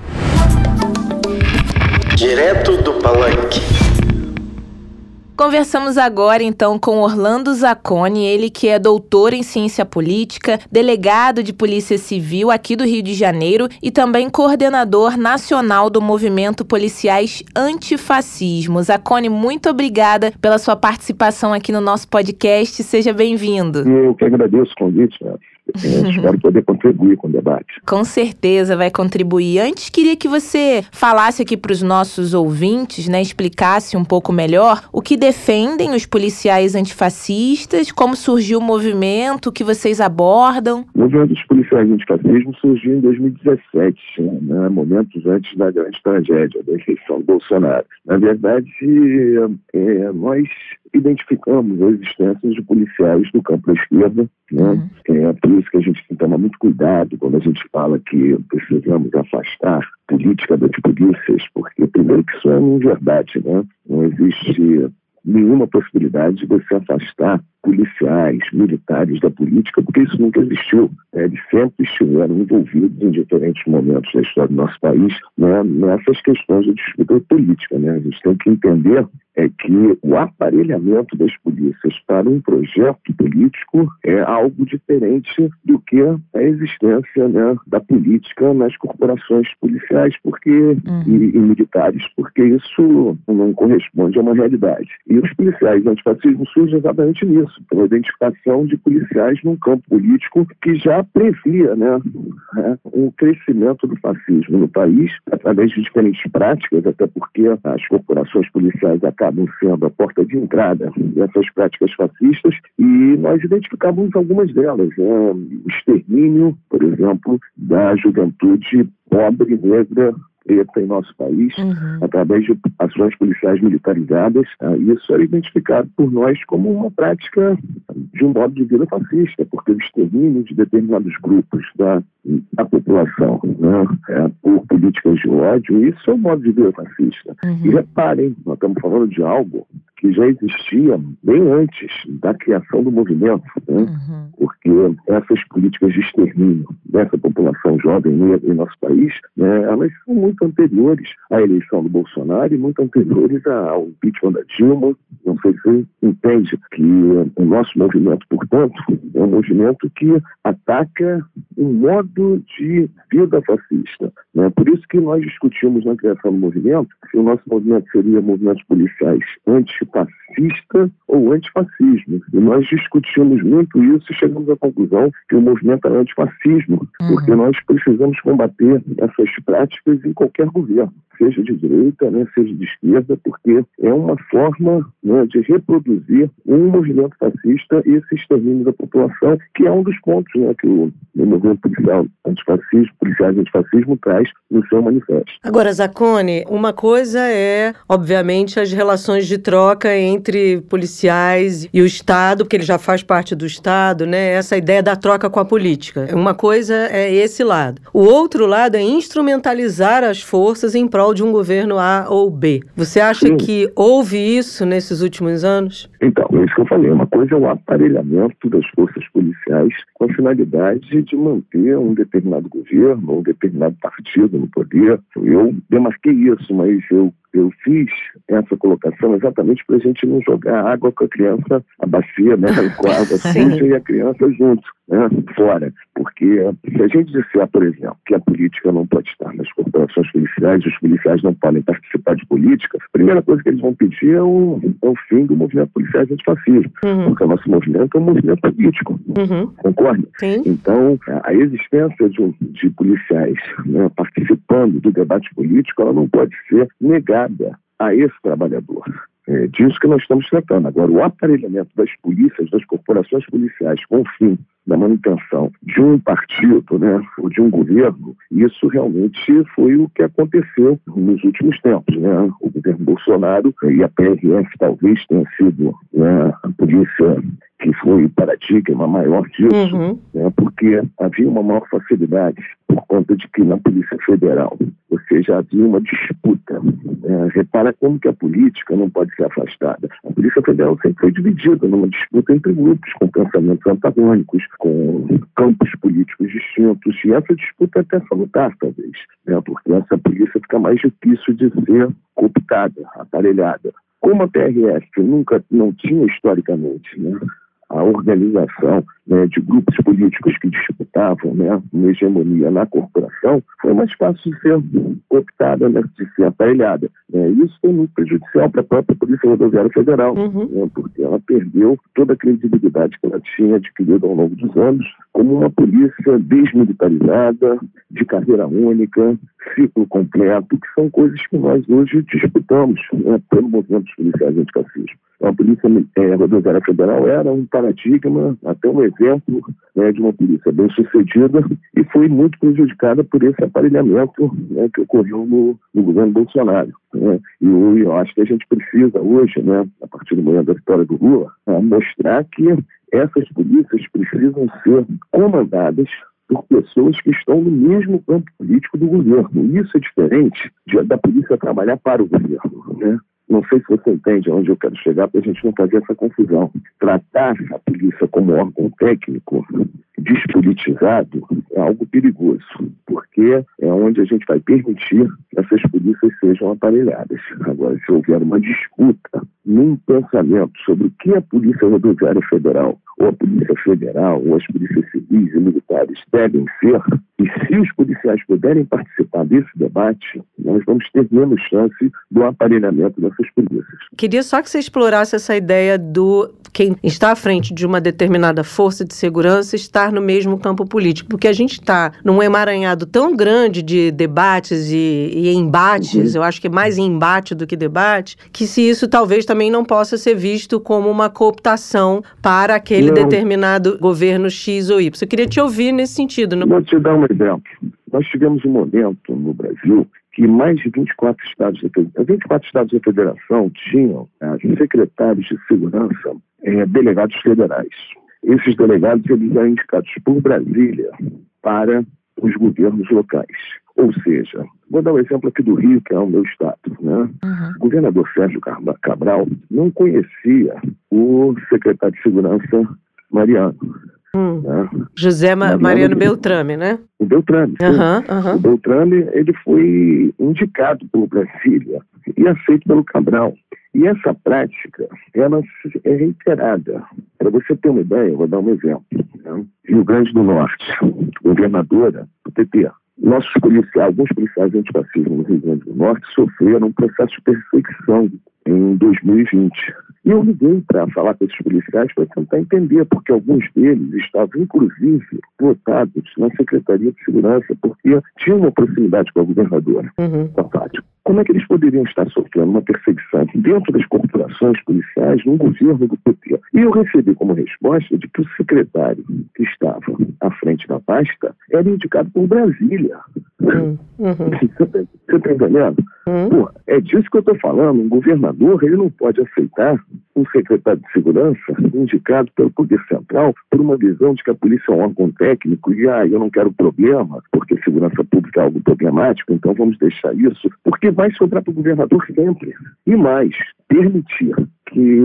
Direto do Palanque. Conversamos agora então com Orlando Zacconi, ele que é doutor em ciência política, delegado de Polícia Civil aqui do Rio de Janeiro e também coordenador nacional do movimento Policiais Antifascismo. Zacconi, muito obrigada pela sua participação aqui no nosso podcast. Seja bem-vindo. Eu que agradeço o convite. Né? Eu <laughs> espero poder contribuir com o debate. Com certeza vai contribuir. Antes, queria que você falasse aqui para os nossos ouvintes, né, explicasse um pouco melhor o que defendem os policiais antifascistas, como surgiu o movimento, o que vocês abordam. O movimento dos policiais antifascismo surgiu em 2017, né, momentos antes da grande tragédia da eleição do Bolsonaro. Na verdade, é, nós identificamos a existência de policiais do campo da esquerda. Né? Uhum. É por isso que a gente tem que tomar muito cuidado quando a gente fala que precisamos afastar política das polícias, porque, primeiro, que isso é uma verdade. Né? Não existe nenhuma possibilidade de você afastar policiais, militares da política, porque isso nunca existiu. Eles sempre estiveram envolvidos em diferentes momentos da história do nosso país né? nessas questões de disputa política. Né? A gente tem que entender é que o aparelhamento das polícias para um projeto político é algo diferente do que a existência né, da política nas corporações policiais porque, uhum. e, e, militares, porque isso não corresponde a uma realidade. E os policiais antifascismo surgem exatamente nisso, pela identificação de policiais num campo político que já previa né, né, um crescimento do fascismo no país, através de diferentes práticas, até porque as corporações policiais acabam sendo a porta de entrada dessas práticas fascistas, e nós identificamos algumas delas. Né? O extermínio, por exemplo, da juventude pobre, negra, preta em nosso país, uhum. através de ações policiais militarizadas. Tá? Isso é identificado por nós como uma prática de um modo de vida fascista, porque o extermínio de determinados grupos da, da população né, é, por políticas de ódio, isso é um modo de vida fascista. Uhum. E reparem, nós estamos falando de algo que já existia bem antes da criação do movimento, né? uhum. porque essas políticas de extermínio dessa população jovem negra em nosso país, né, elas são muito anteriores à eleição do Bolsonaro e muito anteriores ao impeachment da Dilma. Não sei se entende que o nosso movimento, portanto, é um movimento que ataca um modo de vida fascista. Né? Por isso que nós discutimos na criação do movimento se o nosso movimento seria movimentos policiais anti fascista ou antifascismo. E nós discutimos muito isso e chegamos à conclusão que o movimento é antifascismo, uhum. porque nós precisamos combater essas práticas em qualquer governo, seja de direita, né, seja de esquerda, porque é uma forma né, de reproduzir um movimento fascista e esse extermínio da população, que é um dos pontos né, que o, o movimento policial antifascismo, policiais antifascismo traz no seu manifesto. Agora, Zacone, uma coisa é, obviamente, as relações de troca troca entre policiais e o Estado, porque ele já faz parte do Estado, né? Essa ideia da troca com a política. Uma coisa é esse lado. O outro lado é instrumentalizar as forças em prol de um governo A ou B. Você acha Sim. que houve isso nesses últimos anos? Então, é isso que eu falei. Uma coisa é o aparelhamento das forças policiais com a finalidade de manter um determinado governo, um determinado partido no poder. Eu demarquei isso, mas eu eu fiz essa colocação exatamente para a gente não jogar água com a criança, a bacia, né, com a água suja e a criança junto, né, fora. Porque se a gente disser, por exemplo, que a política não pode estar nas corporações policiais, os policiais não podem participar de política, a primeira coisa que eles vão pedir é o, é o fim do movimento policiais antifascismo, uhum. porque o nosso movimento é um movimento político, uhum. concorda? Sim. Então, a existência de, de policiais né, participando do debate político, ela não pode ser negada a esse trabalhador. É disso que nós estamos tratando. Agora, o aparelhamento das polícias, das corporações policiais, com o fim da manutenção de um partido, né, ou de um governo, isso realmente foi o que aconteceu nos últimos tempos, né? O governo Bolsonaro e a PRF talvez tenha sido né, a polícia que foi paradigma maior disso, uhum. né, porque havia uma maior facilidade conta de que na Polícia Federal, ou seja, havia uma disputa. É, repara como que a política não pode ser afastada. A Polícia Federal sempre foi dividida numa disputa entre grupos com pensamentos antagônicos, com campos políticos distintos, e essa disputa até salutar, talvez, né, porque essa polícia fica mais difícil de ser cooptada, aparelhada. Como a PRF nunca não tinha historicamente né, a organização né, de grupos políticos que disputavam né, uma hegemonia na corporação, foi mais fácil de ser optada, né, de ser aparelhada. Né. Isso foi muito prejudicial para a própria Polícia Rodoviária Federal, uhum. né, porque ela perdeu toda a credibilidade que ela tinha adquirido ao longo dos anos como uma polícia desmilitarizada, de carreira única, ciclo completo, que são coisas que nós hoje disputamos né, pelo movimento dos policiais antifascismo. Então, a Polícia é, Rodoviária Federal era um paradigma, até um exemplo né, de uma polícia bem sucedida e foi muito prejudicada por esse aparelhamento né, que ocorreu no, no governo Bolsonaro. Né? E eu, eu, acho que a gente precisa hoje, né, a partir do momento da vitória do Lula, mostrar que essas polícias precisam ser comandadas por pessoas que estão no mesmo campo político do governo. Isso é diferente de, da polícia trabalhar para o governo. Né? Não sei se você entende aonde eu quero chegar para a gente não fazer essa confusão. Tratar a polícia como órgão técnico despolitizado é algo perigoso, porque é onde a gente vai permitir que essas polícias sejam aparelhadas. Agora, se houver uma disputa num pensamento sobre o que a Polícia Rodoviária Federal ou a Polícia Federal, ou as polícias civis e militares devem ser, e se os policiais puderem participar desse debate, nós vamos ter menos chance do aparelhamento dessas polícias. Queria só que você explorasse essa ideia do quem está à frente de uma determinada força de segurança estar no mesmo campo político, porque a gente está num emaranhado tão grande de debates e, e embates, uhum. eu acho que é mais embate do que debate, que se isso talvez também não possa ser visto como uma cooptação para aquele não. determinado governo X ou Y. Eu queria te ouvir nesse sentido. Não... Vou te dar um exemplo. Nós tivemos um momento no Brasil que mais de 24 estados, 24 estados da federação tinham é, secretários de segurança é, delegados federais. Esses delegados eles eram indicados por Brasília para os governos locais. Ou seja, vou dar um exemplo aqui do Rio, que é o meu estado. Né? Uhum. O governador Sérgio Cabral não conhecia o secretário de Segurança Mariano. Hum. Né? José Ma Mariano Beltrame, né? O Beltrame. Uhum, uhum. O Beltrame ele foi indicado pelo Brasília e aceito pelo Cabral. E essa prática, ela é reiterada. Para você ter uma ideia, eu vou dar um exemplo. Né? Rio Grande do Norte, governadora do PT. Nossos policiais, alguns policiais antifascistas no Rio Grande do Norte sofreram um processo de perseguição em 2020. E eu liguei para falar com esses policiais para tentar entender, porque alguns deles estavam, inclusive, votados na Secretaria de Segurança, porque tinham uma proximidade com a governadora, uhum. com a Fátima. Como é que eles poderiam estar sofrendo uma perseguição dentro das corporações policiais no governo do PT? E eu recebi como resposta de que o secretário que estava à frente da pasta era indicado por Brasília. Uhum. <laughs> Você está entendendo? Uhum. Pô, é disso que eu estou falando. Um governador ele não pode aceitar um secretário de segurança indicado pelo Poder Central por uma visão de que a polícia é um órgão técnico e ah, eu não quero problema, porque segurança pública é algo problemático, então vamos deixar isso, porque vai sobrar para o governador sempre. E mais, permitir que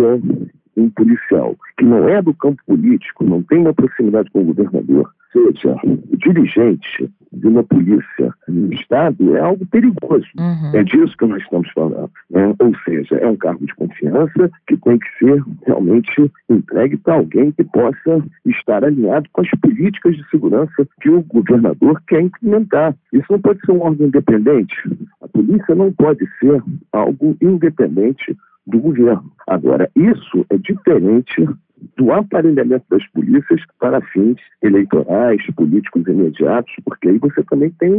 um policial que não é do campo político, não tem uma proximidade com o governador, seja o dirigente de uma polícia no Estado, é algo perigoso. Uhum. É disso que nós estamos falando. Né? Ou seja, é um cargo de confiança que tem que ser realmente entregue para alguém que possa estar alinhado com as políticas de segurança que o governador quer implementar. Isso não pode ser um órgão independente. A polícia não pode ser algo independente do governo. Agora, isso é diferente do aparelhamento das polícias para fins eleitorais, políticos imediatos, porque aí você também tem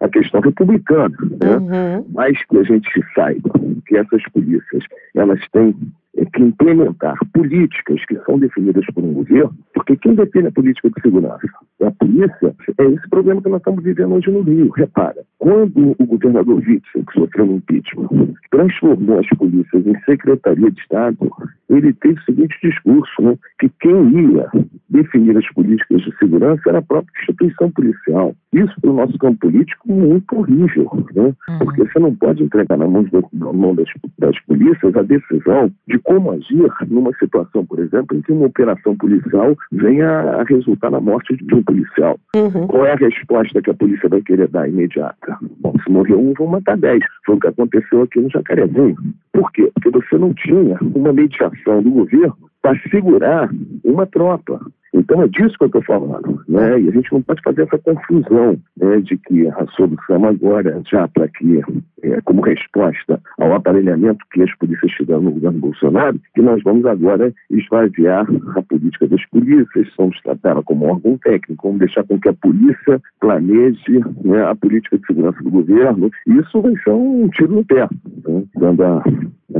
a questão republicana, né? Uhum. Mas que a gente saiba que essas polícias, elas têm é que implementar políticas que são definidas por um governo, porque quem define a política de segurança a polícia, é esse problema que nós estamos vivendo hoje no Rio. Repara, quando o governador Witzel, que sofreu um impeachment, transformou as polícias em secretaria de Estado, ele teve o seguinte discurso, né, que quem ia definir as políticas de segurança era a própria instituição policial. Isso, para o nosso campo político, muito horrível, né? Uhum. porque você não pode entregar na mão, na mão das, das polícias a decisão de como agir numa situação, por exemplo, em que uma operação policial venha a resultar na morte de um policial. Uhum. Qual é a resposta que a polícia vai querer dar imediata? Bom, se morreu um, vão matar dez. Foi o que aconteceu aqui no Jacarezinho. Por quê? Porque você não tinha uma mediação do governo para segurar uma tropa. Então é disso que eu estou falando, né? E a gente não pode fazer essa confusão né, de que a solução agora, já para que, é, como resposta ao aparelhamento que as polícias tiveram no governo Bolsonaro, que nós vamos agora esvaziar a política das polícias, vamos tratá-la como órgão técnico, vamos deixar com que a polícia planeje né, a política de segurança do governo. Isso vai ser um tiro no pé, né? dando a,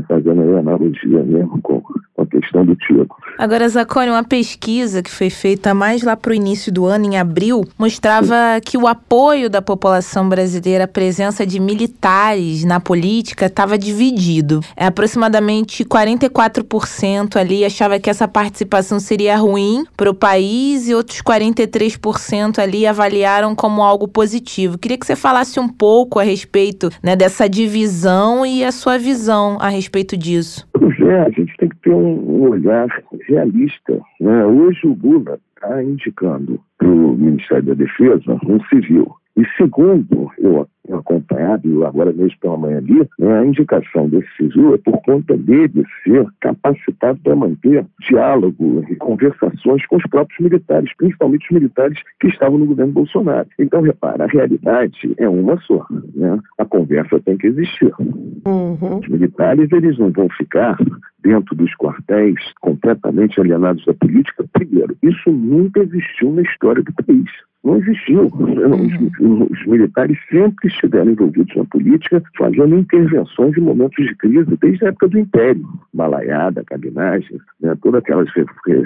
fazendo a analogia mesmo com a questão do tiro. Agora, Zacone, uma pesquisa que foi feita mais lá para o início do ano, em abril, mostrava que o apoio da população brasileira à presença de militares na política estava dividido. É, aproximadamente 44% ali achava que essa participação seria ruim para o país e outros 43% ali avaliaram como algo positivo. Queria que você falasse um pouco a respeito né, dessa divisão e a sua visão a respeito disso. É, a gente tem que ter um olhar realista. Né? Hoje o Lula está indicando para o Ministério da Defesa um civil. E segundo eu, acompanhado, e agora mesmo pela manhã ali, né, a indicação desse civil é por conta dele ser capacitado para manter diálogo e conversações com os próprios militares, principalmente os militares que estavam no governo Bolsonaro. Então, repara, a realidade é uma só. Né? A conversa tem que existir. Uhum. Os militares eles não vão ficar dentro dos quartéis completamente alienados da política. Primeiro, isso nunca existiu na história do país não existiu. Uhum. Os, os, militares sempre estiveram envolvidos na política, fazendo intervenções em momentos de crise, desde a época do Império. Malaiada, cabinagem, né, todas aquelas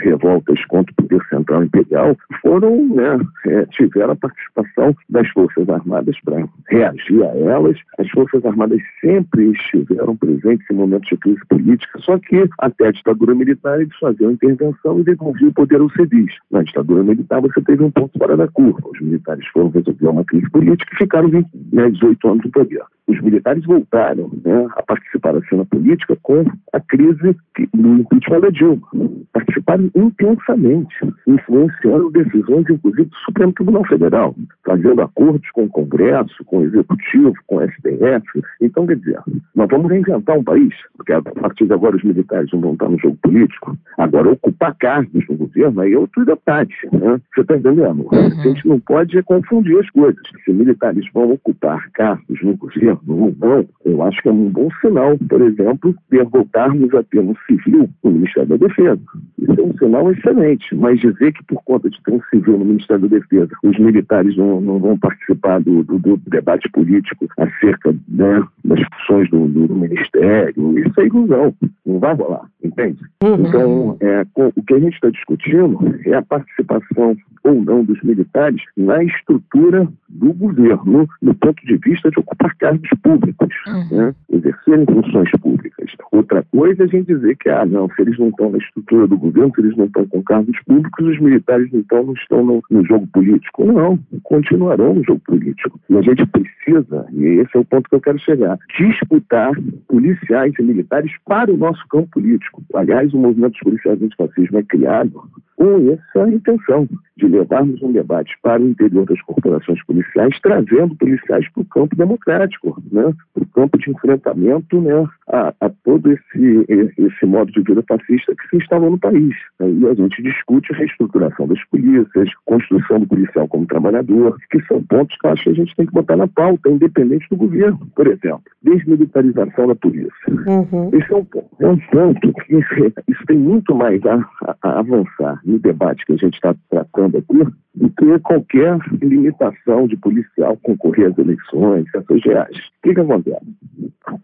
revoltas contra o poder central imperial foram, né, é, tiveram a participação das Forças Armadas para reagir a elas. As Forças Armadas sempre estiveram presentes em momentos de crise política, só que até a ditadura militar eles faziam intervenção e devolviam o poder aos civis. Na ditadura militar você teve um ponto fora da curva curva. Os militares foram resolver uma crise política e ficaram 20, né, 18 anos no poder. Os militares voltaram né, a participar da cena política com a crise do impeachment da Dilma. Participaram intensamente, influenciando decisões, inclusive, do Supremo Tribunal Federal, fazendo acordos com o Congresso, com o Executivo, com o STF. Então, quer dizer, nós vamos reinventar um país, porque a partir de agora os militares não vão estar no jogo político. Agora, ocupar cargos no governo aí é outro debate. Né? Você está entendendo? Uhum gente não pode confundir as coisas. Se militares vão ocupar cargos no governo ou não, eu acho que é um bom sinal, por exemplo, de voltarmos a ter um civil no Ministério da Defesa. Isso é um sinal excelente, mas dizer que por conta de ter um civil no Ministério da Defesa, os militares não, não vão participar do, do, do, debate político acerca né, das funções do, do, Ministério, isso é ilusão, não vai rolar, entende? Uhum. Então, é, o que a gente está discutindo é a participação ou não dos militares na estrutura do governo, do ponto de vista de ocupar cargos públicos, uhum. né? exercerem funções públicas. Outra coisa é a gente dizer que, ah, não, se eles não estão na estrutura do governo, se eles não estão com cargos públicos, os militares então não estão no, no jogo político. Não, continuarão no jogo político. E a gente precisa, e esse é o ponto que eu quero chegar, disputar policiais e militares para o nosso campo político. Aliás, o movimento dos policiais antifascismo é criado com essa intenção de levarmos um debate para o interior das corporações policiais, trazendo policiais para o campo democrático, né? para o campo de enfrentamento né? a, a, todo esse, esse modo de vida fascista que se instalou no país. E a gente discute a reestruturação das polícias, construção do policial como trabalhador, que são pontos que eu acho que a gente tem que botar na pauta, independente do governo. Por exemplo, desmilitarização da polícia. Uhum. Esse é um, é um ponto que isso tem muito mais a, a, a avançar no debate que a gente está tratando aqui do que qualquer limitação de policial concorrer às eleições, essas reais. O que, que acontece?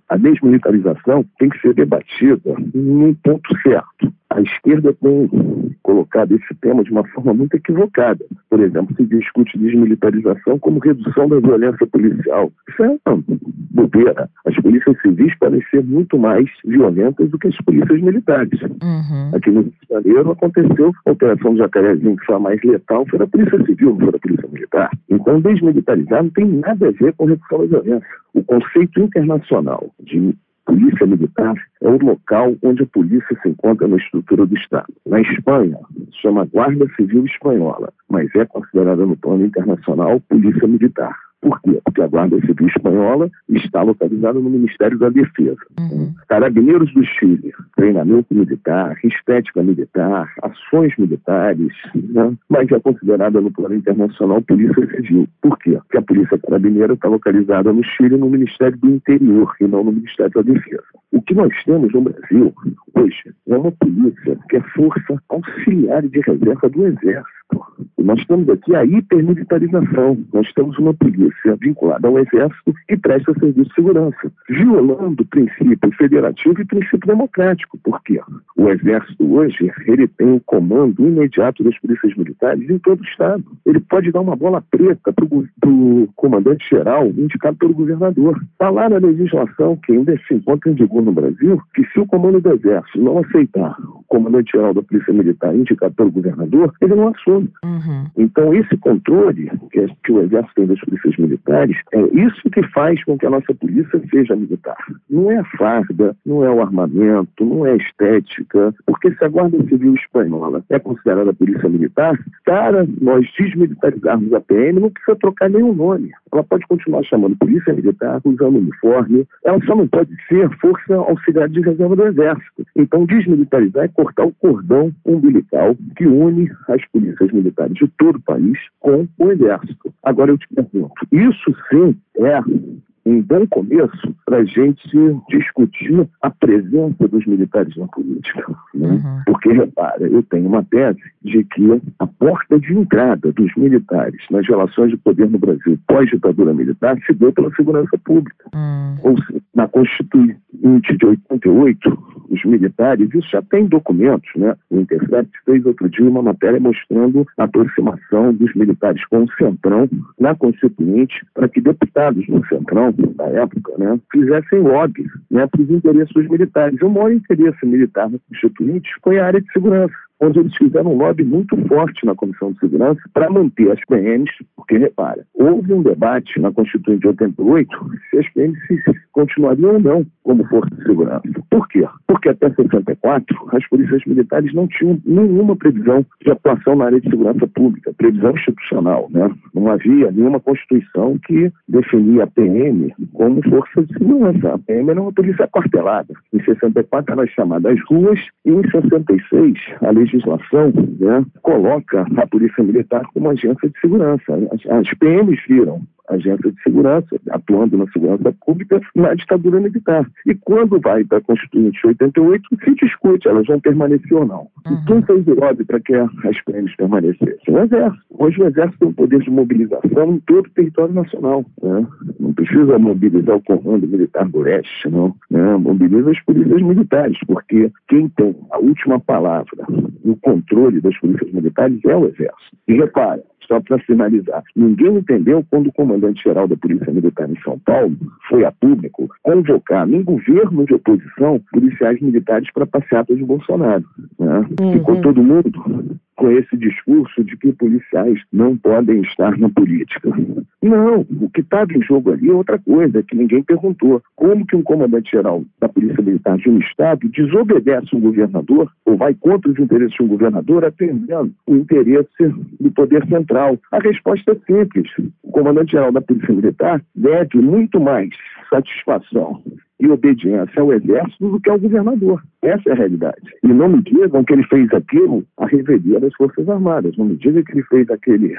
A desmilitarização tem que ser debatida num ponto certo. A esquerda tem colocado esse tema de uma forma muito equivocada. Por exemplo, se discute desmilitarização como redução da violência policial. Isso é uma bobeira. As polícias civis podem ser muito mais violentas do que as polícias militares. Uhum. Aqui no Rio de Janeiro aconteceu a operação do Jacarezinho, que foi a mais letal, foi a polícia civil, não foi a polícia militar. Então, desmilitarizar não tem nada a ver com redução da violência. O conceito internacional de polícia militar é o local onde a polícia se encontra na estrutura do Estado. Na Espanha, chama Guarda Civil Espanhola, mas é considerada no plano internacional polícia militar. Por quê? Porque a Guarda Civil Espanhola está localizada no Ministério da Defesa. Uhum. Carabineiros do Chile, treinamento militar, estética militar, ações militares, né? mas é considerada no plano internacional Polícia Civil. Por quê? Porque a Polícia Carabineira está localizada no Chile, no Ministério do Interior, e não no Ministério da Defesa. O que nós temos no Brasil hoje é uma polícia que é força auxiliar de reserva do Exército. Nós temos aqui a hipermilitarização. Nós temos uma polícia vinculada ao exército que presta serviço de segurança, violando o princípio federativo e princípio democrático. Por quê? O exército hoje ele tem o comando imediato das polícias militares em todo o estado. Ele pode dar uma bola preta para o comandante-geral indicado pelo governador. Está lá na legislação que ainda se encontra em vigor no Brasil que se o comando do exército não aceitar o comandante-geral da polícia militar indicado pelo governador, ele não assume. Uhum. Uhum. Então, esse controle que, que o Exército tem das polícias militares é isso que faz com que a nossa polícia seja militar. Não é a farda, não é o armamento, não é a estética, porque se a Guarda Civil Espanhola é considerada polícia militar, cara, nós desmilitarizarmos a PM não precisa trocar nenhum nome. Ela pode continuar chamando polícia militar, usando uniforme, ela só não pode ser força auxiliar de reserva do Exército. Então, desmilitarizar é cortar o cordão umbilical que une as polícias militares de todo o país com o Exército. Agora eu te pergunto, isso sim é um bom começo para a gente discutir a presença dos militares na política. Né? Uhum. Porque, repara, eu tenho uma tese de que a porta de entrada dos militares nas relações de poder no Brasil pós-ditadura militar se deu pela segurança pública. Uhum. Ou seja, na Constituinte de 88, os militares, isso já tem documentos, né? O Intercept fez outro dia uma matéria mostrando a aproximação dos militares com o Centrão na Constituinte para que deputados no Centrão, na época, né, fizessem lobby né, para os interesses dos militares. O maior interesse militar na Constituinte foi a área de segurança onde eles fizeram um lobby muito forte na Comissão de Segurança para manter as PMs, porque, repara, houve um debate na Constituinte de 88 se as PMs continuariam ou não como força de segurança. Por quê? Porque até 64 as polícias militares não tinham nenhuma previsão de atuação na área de segurança pública, previsão institucional, né? Não havia nenhuma Constituição que definia a PM como força de segurança. A PM era uma polícia quartelada. Em 64 era chamada às ruas e em 66 a lei legislação né, coloca a Polícia Militar como agência de segurança. As, as PMs viram agência de segurança, atuando na segurança pública na ditadura militar. E quando vai para a Constituinte 88, se discute, elas vão permanecer ou não. Uhum. E quem fez o lobby para que as PMs permanecessem? O Exército. Hoje o Exército tem um poder de mobilização em todo o território nacional. Né? Não precisa mobilizar o Comando Militar do Oeste, não. Né? Mobiliza as polícias militares, porque quem tem a última palavra no controle das polícias militares é o Exército. E repara, só para finalizar, ninguém entendeu quando o comandante-geral da Polícia Militar em São Paulo foi a público convocar, num governo de oposição, policiais militares para passeata de Bolsonaro. Né? Uhum. Ficou todo mundo com esse discurso de que policiais não podem estar na política. Não, o que estava em jogo ali é outra coisa, que ninguém perguntou. Como que um comandante-geral da Polícia Militar de um Estado desobedece um governador ou vai contra os interesses de um governador atendendo o interesse do poder central? A resposta é simples. O comandante-geral da Polícia Militar deve muito mais satisfação e obediência ao exército do que ao governador. Essa é a realidade. E não me digam que ele fez aquilo a revelia das Forças Armadas. Não me digam que ele fez aquele,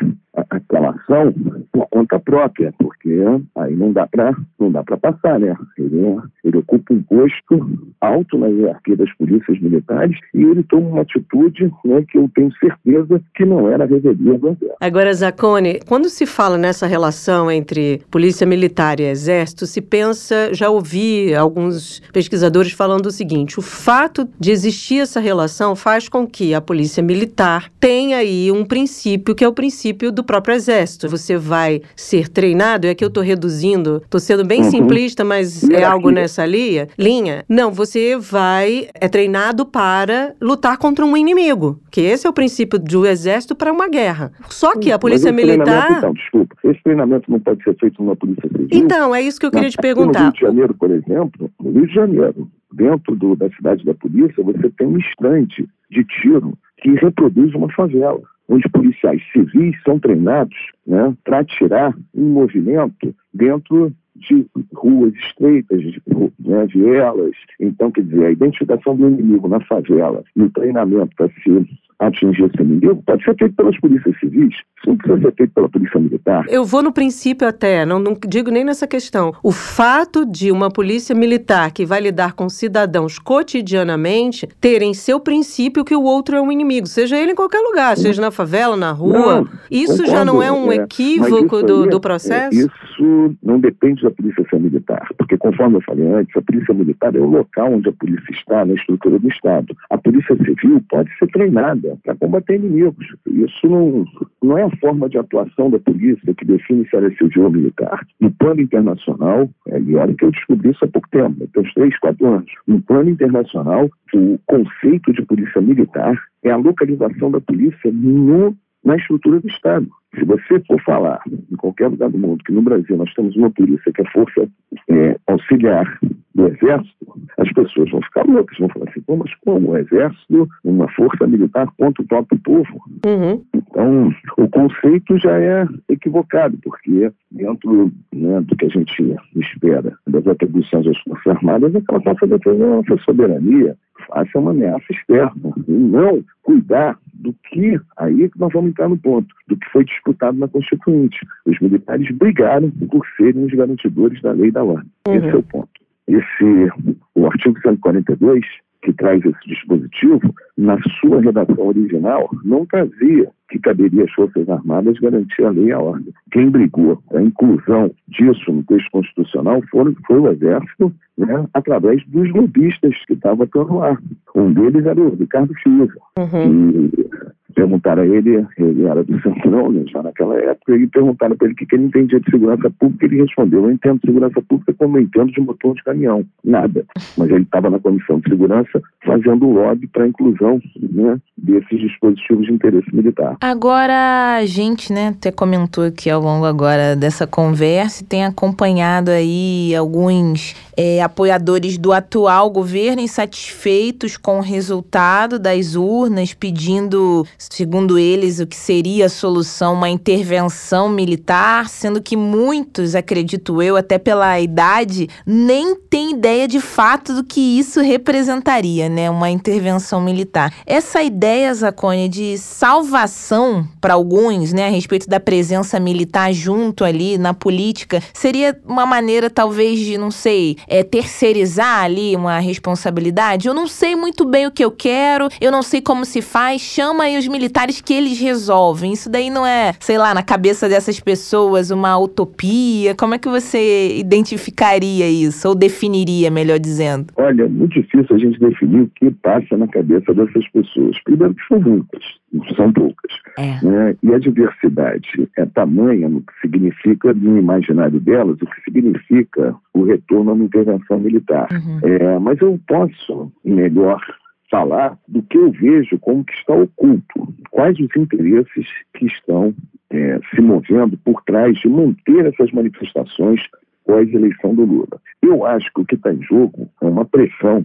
aquela ação por conta própria, porque aí não dá para não dá para passar, né? Ele, ele ocupa um posto alto na hierarquia das polícias militares e ele toma uma atitude né, que eu tenho certeza que não era a revelia do exército. Agora, Zacone, quando se fala nessa relação entre polícia militar e exército, se pensa, já ouvi alguns pesquisadores falando o seguinte: o fato de existir essa relação faz com que a polícia militar tenha aí um princípio que é o princípio do próprio exército. Você vai ser treinado, é que eu estou reduzindo, estou sendo bem uhum. simplista, mas é algo nessa linha. Linha. Não, você vai é treinado para lutar contra um inimigo, que esse é o princípio do exército para uma guerra. Só que a polícia militar. Então, desculpa, esse treinamento não pode ser feito numa polícia civil. Então, é isso que eu queria te perguntar. No Rio de Janeiro, por exemplo exemplo, no Rio de Janeiro, dentro do, da cidade da polícia, você tem um estande de tiro que reproduz uma favela, onde policiais civis são treinados né, para atirar em movimento dentro de ruas estreitas, de né, vielas. Então, quer dizer, a identificação do inimigo na favela e o treinamento para se atingir esse inimigo pode ser feito pelas polícias civis, isso não precisa ser feito pela polícia militar. Eu vou no princípio até, não, não digo nem nessa questão. O fato de uma polícia militar que vai lidar com cidadãos cotidianamente terem seu princípio que o outro é um inimigo, seja ele em qualquer lugar, seja na favela, na rua. Não, isso concordo, já não é um é, equívoco do, do processo? É, isso não depende da polícia ser militar, porque conforme eu falei antes, a polícia militar é o local onde a polícia está na estrutura do Estado. A polícia civil pode ser treinada para combater inimigos. Isso não, não é a forma de atuação da polícia que define se ela é civil ou militar. No plano internacional, é, e olha que eu descobri isso há pouco tempo, tem uns três, quatro anos. No plano internacional, o conceito de polícia militar é a localização da polícia no na estrutura do Estado. Se você for falar em qualquer lugar do mundo que no Brasil nós temos uma polícia que é força é, auxiliar do Exército, as pessoas vão ficar loucas, vão falar assim, Pô, mas como o Exército, uma força militar contra o próprio povo? Uhum. Então, o conceito já é equivocado, porque dentro né, do que a gente espera das atribuições das Forças Armadas, é que ela possa defender a nossa soberania, faça uma ameaça externa, e não cuidar do que, aí que nós vamos entrar no ponto, do que foi disputado na Constituinte. Os militares brigaram por serem os garantidores da lei e da ordem. Uhum. Esse é o ponto. Esse, o artigo 142, que traz esse dispositivo, na sua redação original, não trazia que caberia às Forças Armadas garantir a lei e a ordem. Quem brigou a inclusão disso no texto constitucional foi, foi o Exército, né, através dos lobistas que estavam atuando lá. Um deles era o Ricardo Fiuza. Uhum. E perguntaram a ele, ele era do Centrão, né, já naquela época, e perguntaram para ele o que, que ele entendia de segurança pública, ele respondeu, eu entendo de segurança pública como eu entendo de motor de caminhão, nada. Mas ele estava na comissão de segurança fazendo lobby para a inclusão né, desses dispositivos de interesse militar. Agora, a gente, né, até comentou aqui ao longo agora dessa conversa, tem acompanhado aí alguns é, apoiadores do atual governo insatisfeitos com o resultado das urnas, pedindo, segundo eles, o que seria a solução, uma intervenção militar, sendo que muitos, acredito eu, até pela idade, nem têm ideia de fato do que isso representaria, né, uma intervenção militar. Essa ideia, Zacone, de salvação para alguns, né, a respeito da presença militar junto ali na política, seria uma maneira talvez de, não sei, é, terceirizar ali uma responsabilidade? Eu não sei muito bem o que eu quero, eu não sei como se faz, chama aí os militares que eles resolvem. Isso daí não é, sei lá, na cabeça dessas pessoas uma utopia? Como é que você identificaria isso, ou definiria, melhor dizendo? Olha, é muito difícil a gente definir o que passa na cabeça dessas pessoas. Primeiro que são muitas, são poucas. É. Né? E a diversidade é tamanha no que significa, no imaginário delas, o que significa o retorno a uma intervenção militar. Uhum. É, mas eu posso, melhor, falar do que eu vejo como que está oculto. Quais os interesses que estão é, se movendo por trás de manter essas manifestações pós-eleição do Lula. Eu acho que o que está em jogo é uma pressão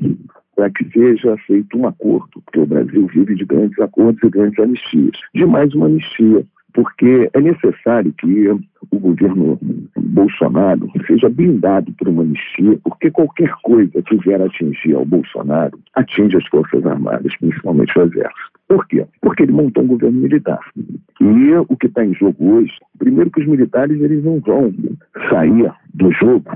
para que seja feito um acordo, porque o Brasil vive de grandes acordos e grandes anistias, de mais uma anistia, porque é necessário que o governo Bolsonaro seja blindado por uma anistia, porque qualquer coisa que vier atingir ao Bolsonaro atinge as Forças Armadas, principalmente o Exército. Por quê? Porque ele montou um governo militar. E o que está em jogo hoje, primeiro que os militares eles não vão sair do jogo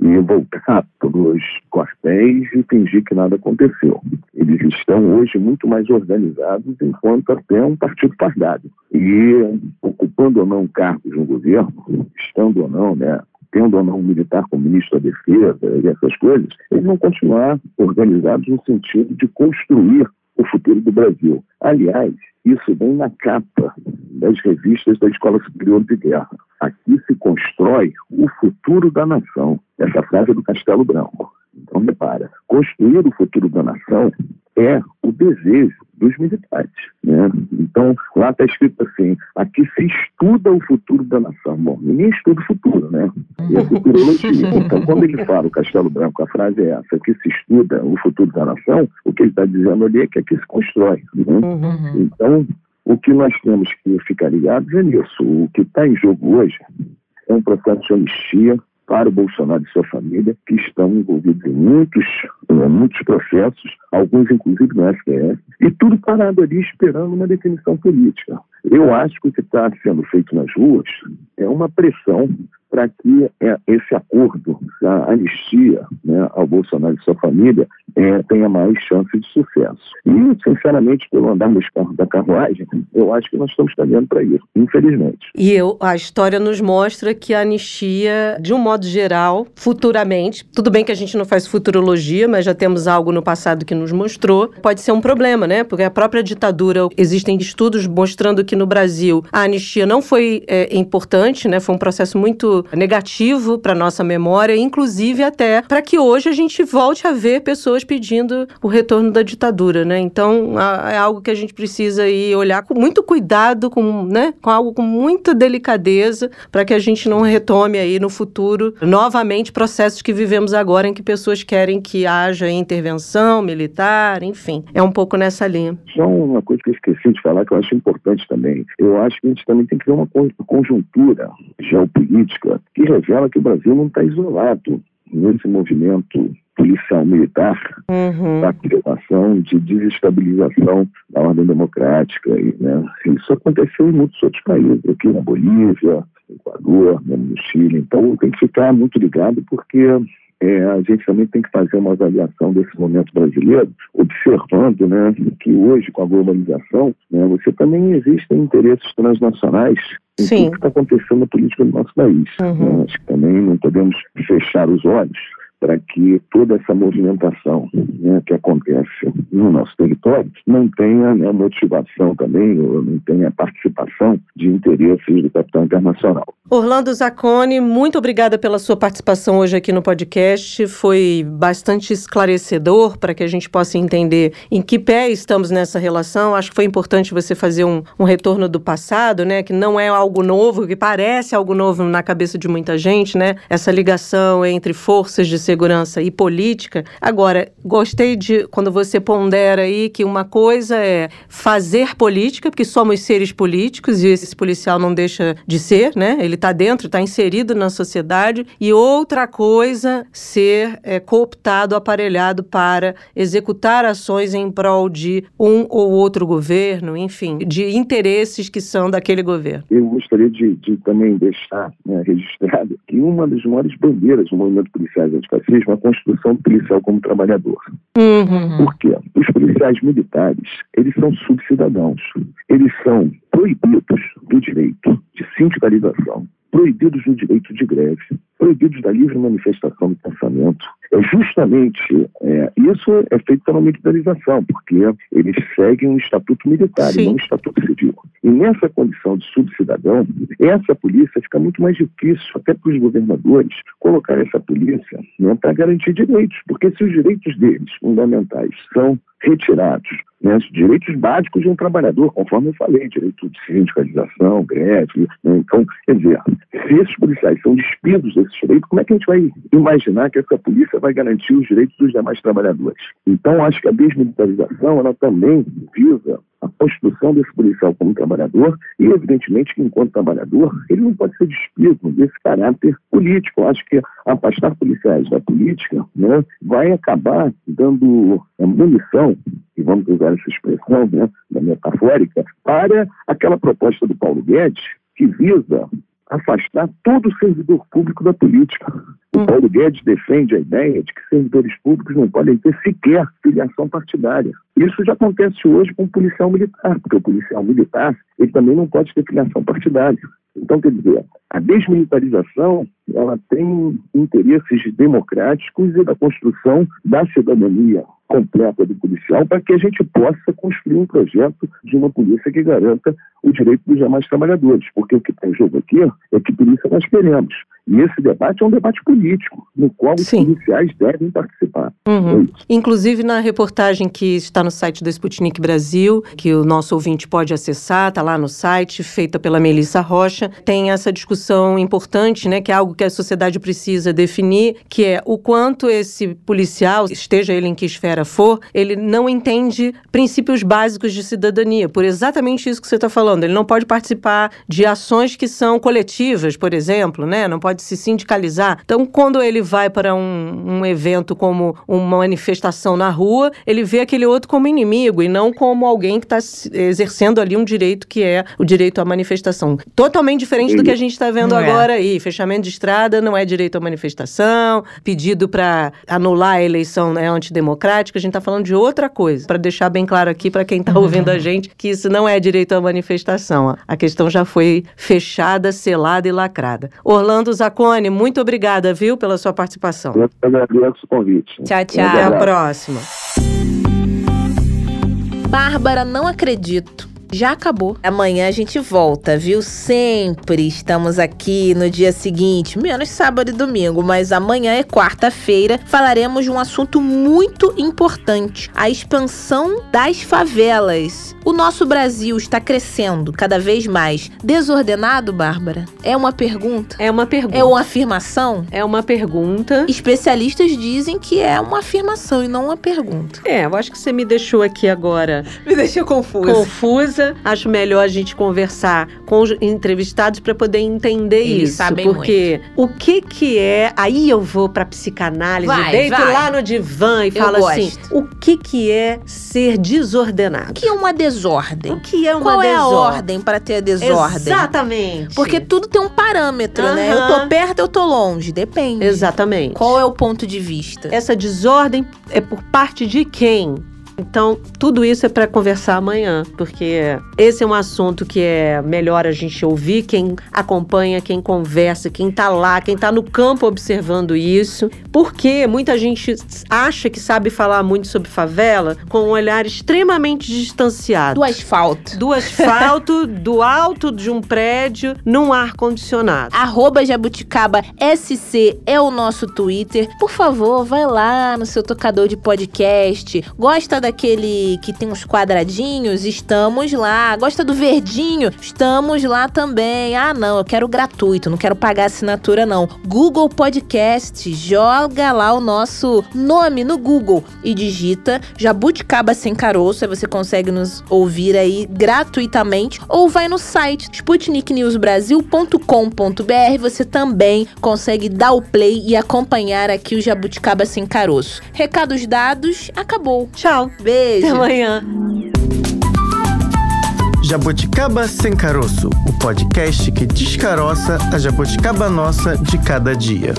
e voltar para os quartéis e fingir que nada aconteceu. Eles estão hoje muito mais organizados enquanto até um partido fardado. E ocupando ou não cargos no governo, estando ou não, né, tendo ou não um militar como ministro da Defesa e essas coisas, eles vão continuar organizados no sentido de construir o futuro do Brasil. Aliás, isso vem na capa das revistas da Escola Superior de Guerra. Aqui se constrói o futuro da nação. Essa frase é do Castelo Branco. Então, repara, construir o futuro da nação é o desejo dos militares. Né? Então, lá está escrito assim: aqui se estuda o futuro da nação. Bom, ninguém estuda o futuro, né? E a futurologia. Então, quando ele fala o Castelo Branco, a frase é essa: aqui se estuda o futuro da nação, o que ele está dizendo ali é que aqui se constrói. Né? Uhum. Então, o que nós temos que ficar ligados é nisso. O que está em jogo hoje é um processo de anistia para o Bolsonaro e sua família, que estão envolvidos em muitos, muitos processos, alguns inclusive no STF, e tudo parado ali esperando uma definição política. Eu acho que o que está sendo feito nas ruas é uma pressão para que é, esse acordo, a anistia né, ao Bolsonaro e sua família, é, tenha mais chance de sucesso. E, sinceramente, pelo andar nos carros da carruagem, eu acho que nós estamos caminhando para isso, infelizmente. E eu, a história nos mostra que a anistia, de um modo geral, futuramente, tudo bem que a gente não faz futurologia, mas já temos algo no passado que nos mostrou, pode ser um problema, né? Porque a própria ditadura, existem estudos mostrando que no Brasil a anistia não foi é, importante, né? Foi um processo muito negativo para nossa memória, inclusive até para que hoje a gente volte a ver pessoas pessoas pedindo o retorno da ditadura, né? Então é algo que a gente precisa ir olhar com muito cuidado, com, né, com algo com muita delicadeza, para que a gente não retome aí no futuro novamente processos que vivemos agora em que pessoas querem que haja intervenção militar, enfim. É um pouco nessa linha. Só uma coisa que eu esqueci de falar que eu acho importante também. Eu acho que a gente também tem que ver uma conjuntura geopolítica que revela que o Brasil não está isolado nesse movimento policial militar uhum. da criação de desestabilização da ordem democrática. E, né, isso aconteceu em muitos outros países, aqui na Bolívia, no Equador, no Chile. Então tem que ficar muito ligado porque é, a gente também tem que fazer uma avaliação desse momento brasileiro, observando né, que hoje, com a globalização, né, você também existem interesses transnacionais em Sim. tudo que está acontecendo na política do nosso país. Uhum. Né? Acho que também não podemos fechar os olhos para que toda essa movimentação né, que acontece no nosso território não tenha né, motivação também, ou não tenha participação de interesses do capital internacional. Orlando Zacconi, muito obrigada pela sua participação hoje aqui no podcast. Foi bastante esclarecedor para que a gente possa entender em que pé estamos nessa relação. Acho que foi importante você fazer um, um retorno do passado, né? Que não é algo novo, que parece algo novo na cabeça de muita gente, né? Essa ligação entre forças de segurança e política. Agora, gostei de quando você pondera aí que uma coisa é fazer política, porque somos seres políticos e esse policial não deixa de ser, né? Ele está dentro, está inserido na sociedade, e outra coisa ser é, cooptado, aparelhado para executar ações em prol de um ou outro governo, enfim, de interesses que são daquele governo. Eu gostaria de, de também deixar né, registrado que uma das maiores bandeiras do movimento policial antifascismo é a construção do policial como trabalhador. Uhum. Por quê? Os policiais militares, eles são subcidadãos. Eles são proibidos do direito sindicalização, proibidos do direito de greve, proibidos da livre manifestação do pensamento. É justamente é, isso é feito pela militarização, porque eles seguem um estatuto militar Sim. e não um estatuto civil. E nessa condição de subcidadão, essa polícia fica muito mais difícil, até para os governadores, colocar essa polícia né, para garantir direitos, porque se os direitos deles, fundamentais, são retirados né, os direitos básicos de um trabalhador, conforme eu falei, direito de sindicalização, greve. Né, então, quer dizer, se esses policiais são despidos desses direitos, como é que a gente vai imaginar que essa polícia vai garantir os direitos dos demais trabalhadores? Então, acho que a desmilitarização, ela também visa a construção desse policial como trabalhador e, evidentemente, que enquanto trabalhador, ele não pode ser despido desse caráter político. Acho que afastar policiais da política né, vai acabar dando é, e vamos usar essa expressão né, da metafórica, para aquela proposta do Paulo Guedes que visa afastar todo servidor público da política. O hum. Paulo Guedes defende a ideia de que servidores públicos não podem ter sequer filiação partidária. Isso já acontece hoje com o policial militar, porque o policial militar ele também não pode ter filiação partidária. Então, quer dizer, a desmilitarização ela tem interesses democráticos e da construção da cidadania completa do policial para que a gente possa construir um projeto de uma polícia que garanta o direito dos demais trabalhadores. Porque o que está em jogo aqui é que polícia nós queremos. E esse debate é um debate político, no qual Sim. os policiais devem participar. Uhum. É Inclusive, na reportagem que está no site do Sputnik Brasil, que o nosso ouvinte pode acessar, está lá no site, feita pela Melissa Rocha, tem essa discussão importante, né, que é algo que a sociedade precisa definir, que é o quanto esse policial, esteja ele em que esfera for, ele não entende princípios básicos de cidadania, por exatamente isso que você está falando. Ele não pode participar de ações que são coletivas, por exemplo, né? Não pode se sindicalizar. Então, quando ele vai para um, um evento como uma manifestação na rua, ele vê aquele outro como inimigo e não como alguém que está exercendo ali um direito que é o direito à manifestação. Totalmente diferente do que a gente está vendo é. agora aí. Fechamento de estrada não é direito à manifestação, pedido para anular a eleição é antidemocrática. A gente está falando de outra coisa. Para deixar bem claro aqui para quem está uhum. ouvindo a gente que isso não é direito à manifestação. A questão já foi fechada, selada e lacrada. Orlando Zacone, muito obrigada, viu, pela sua participação. Eu agradeço o convite. Tchau, tchau. Até a próxima. Bárbara, não acredito Já acabou. Amanhã a gente volta, viu? Sempre estamos aqui no dia seguinte, menos sábado e domingo, mas amanhã é quarta-feira. Falaremos de um assunto muito importante: a expansão das favelas. O nosso Brasil está crescendo cada vez mais. Desordenado, Bárbara? É uma pergunta? É uma pergunta. É uma afirmação? É uma pergunta. Especialistas dizem que é uma afirmação e não uma pergunta. É, eu acho que você me deixou aqui agora. <laughs> Me deixou confusa. Confusa. Acho melhor a gente conversar com os entrevistados para poder entender Eles isso. sabem porque o que que é. Aí eu vou pra psicanálise, Vai, deito vai. lá no divã e Eu falo assim: gosto. o que que é ser desordenado? O que é uma desordem? O que é uma Qual é a desordem? ordem para ter a desordem? Exatamente. Porque tudo tem um parâmetro, né? Eu tô perto, eu tô longe. Depende. Exatamente. Qual é o ponto de vista? Essa desordem é por parte de quem? Então, tudo isso é para conversar amanhã, porque esse é um assunto que é melhor a gente ouvir quem acompanha, quem conversa, quem tá lá, quem tá no campo observando isso. Porque muita gente acha que sabe falar muito sobre favela com um olhar extremamente distanciado. Do asfalto. Do asfalto, <laughs> do alto de um prédio, num ar-condicionado. Arroba Jabuticaba SC é o nosso Twitter. Por favor, vai lá no seu tocador de podcast. Gosta daquele que tem uns quadradinhos? Estamos lá. Gosta do verdinho? Estamos lá também. Ah, não, eu quero gratuito, não quero pagar assinatura, não. Google Podcast, joga lá o nosso nome no Google e digita Jabuticaba Sem Caroço. Aí você consegue nos ouvir aí gratuitamente. Ou vai no site sputniknewsbrasil.com.br. Você também consegue dar o play e acompanhar aqui o Jabuticaba Sem Caroço. Recados dados, acabou. Tchau. Beijo. Até amanhã. Jabuticaba Sem Caroço, o podcast que descaroça a jabuticaba nossa de cada dia.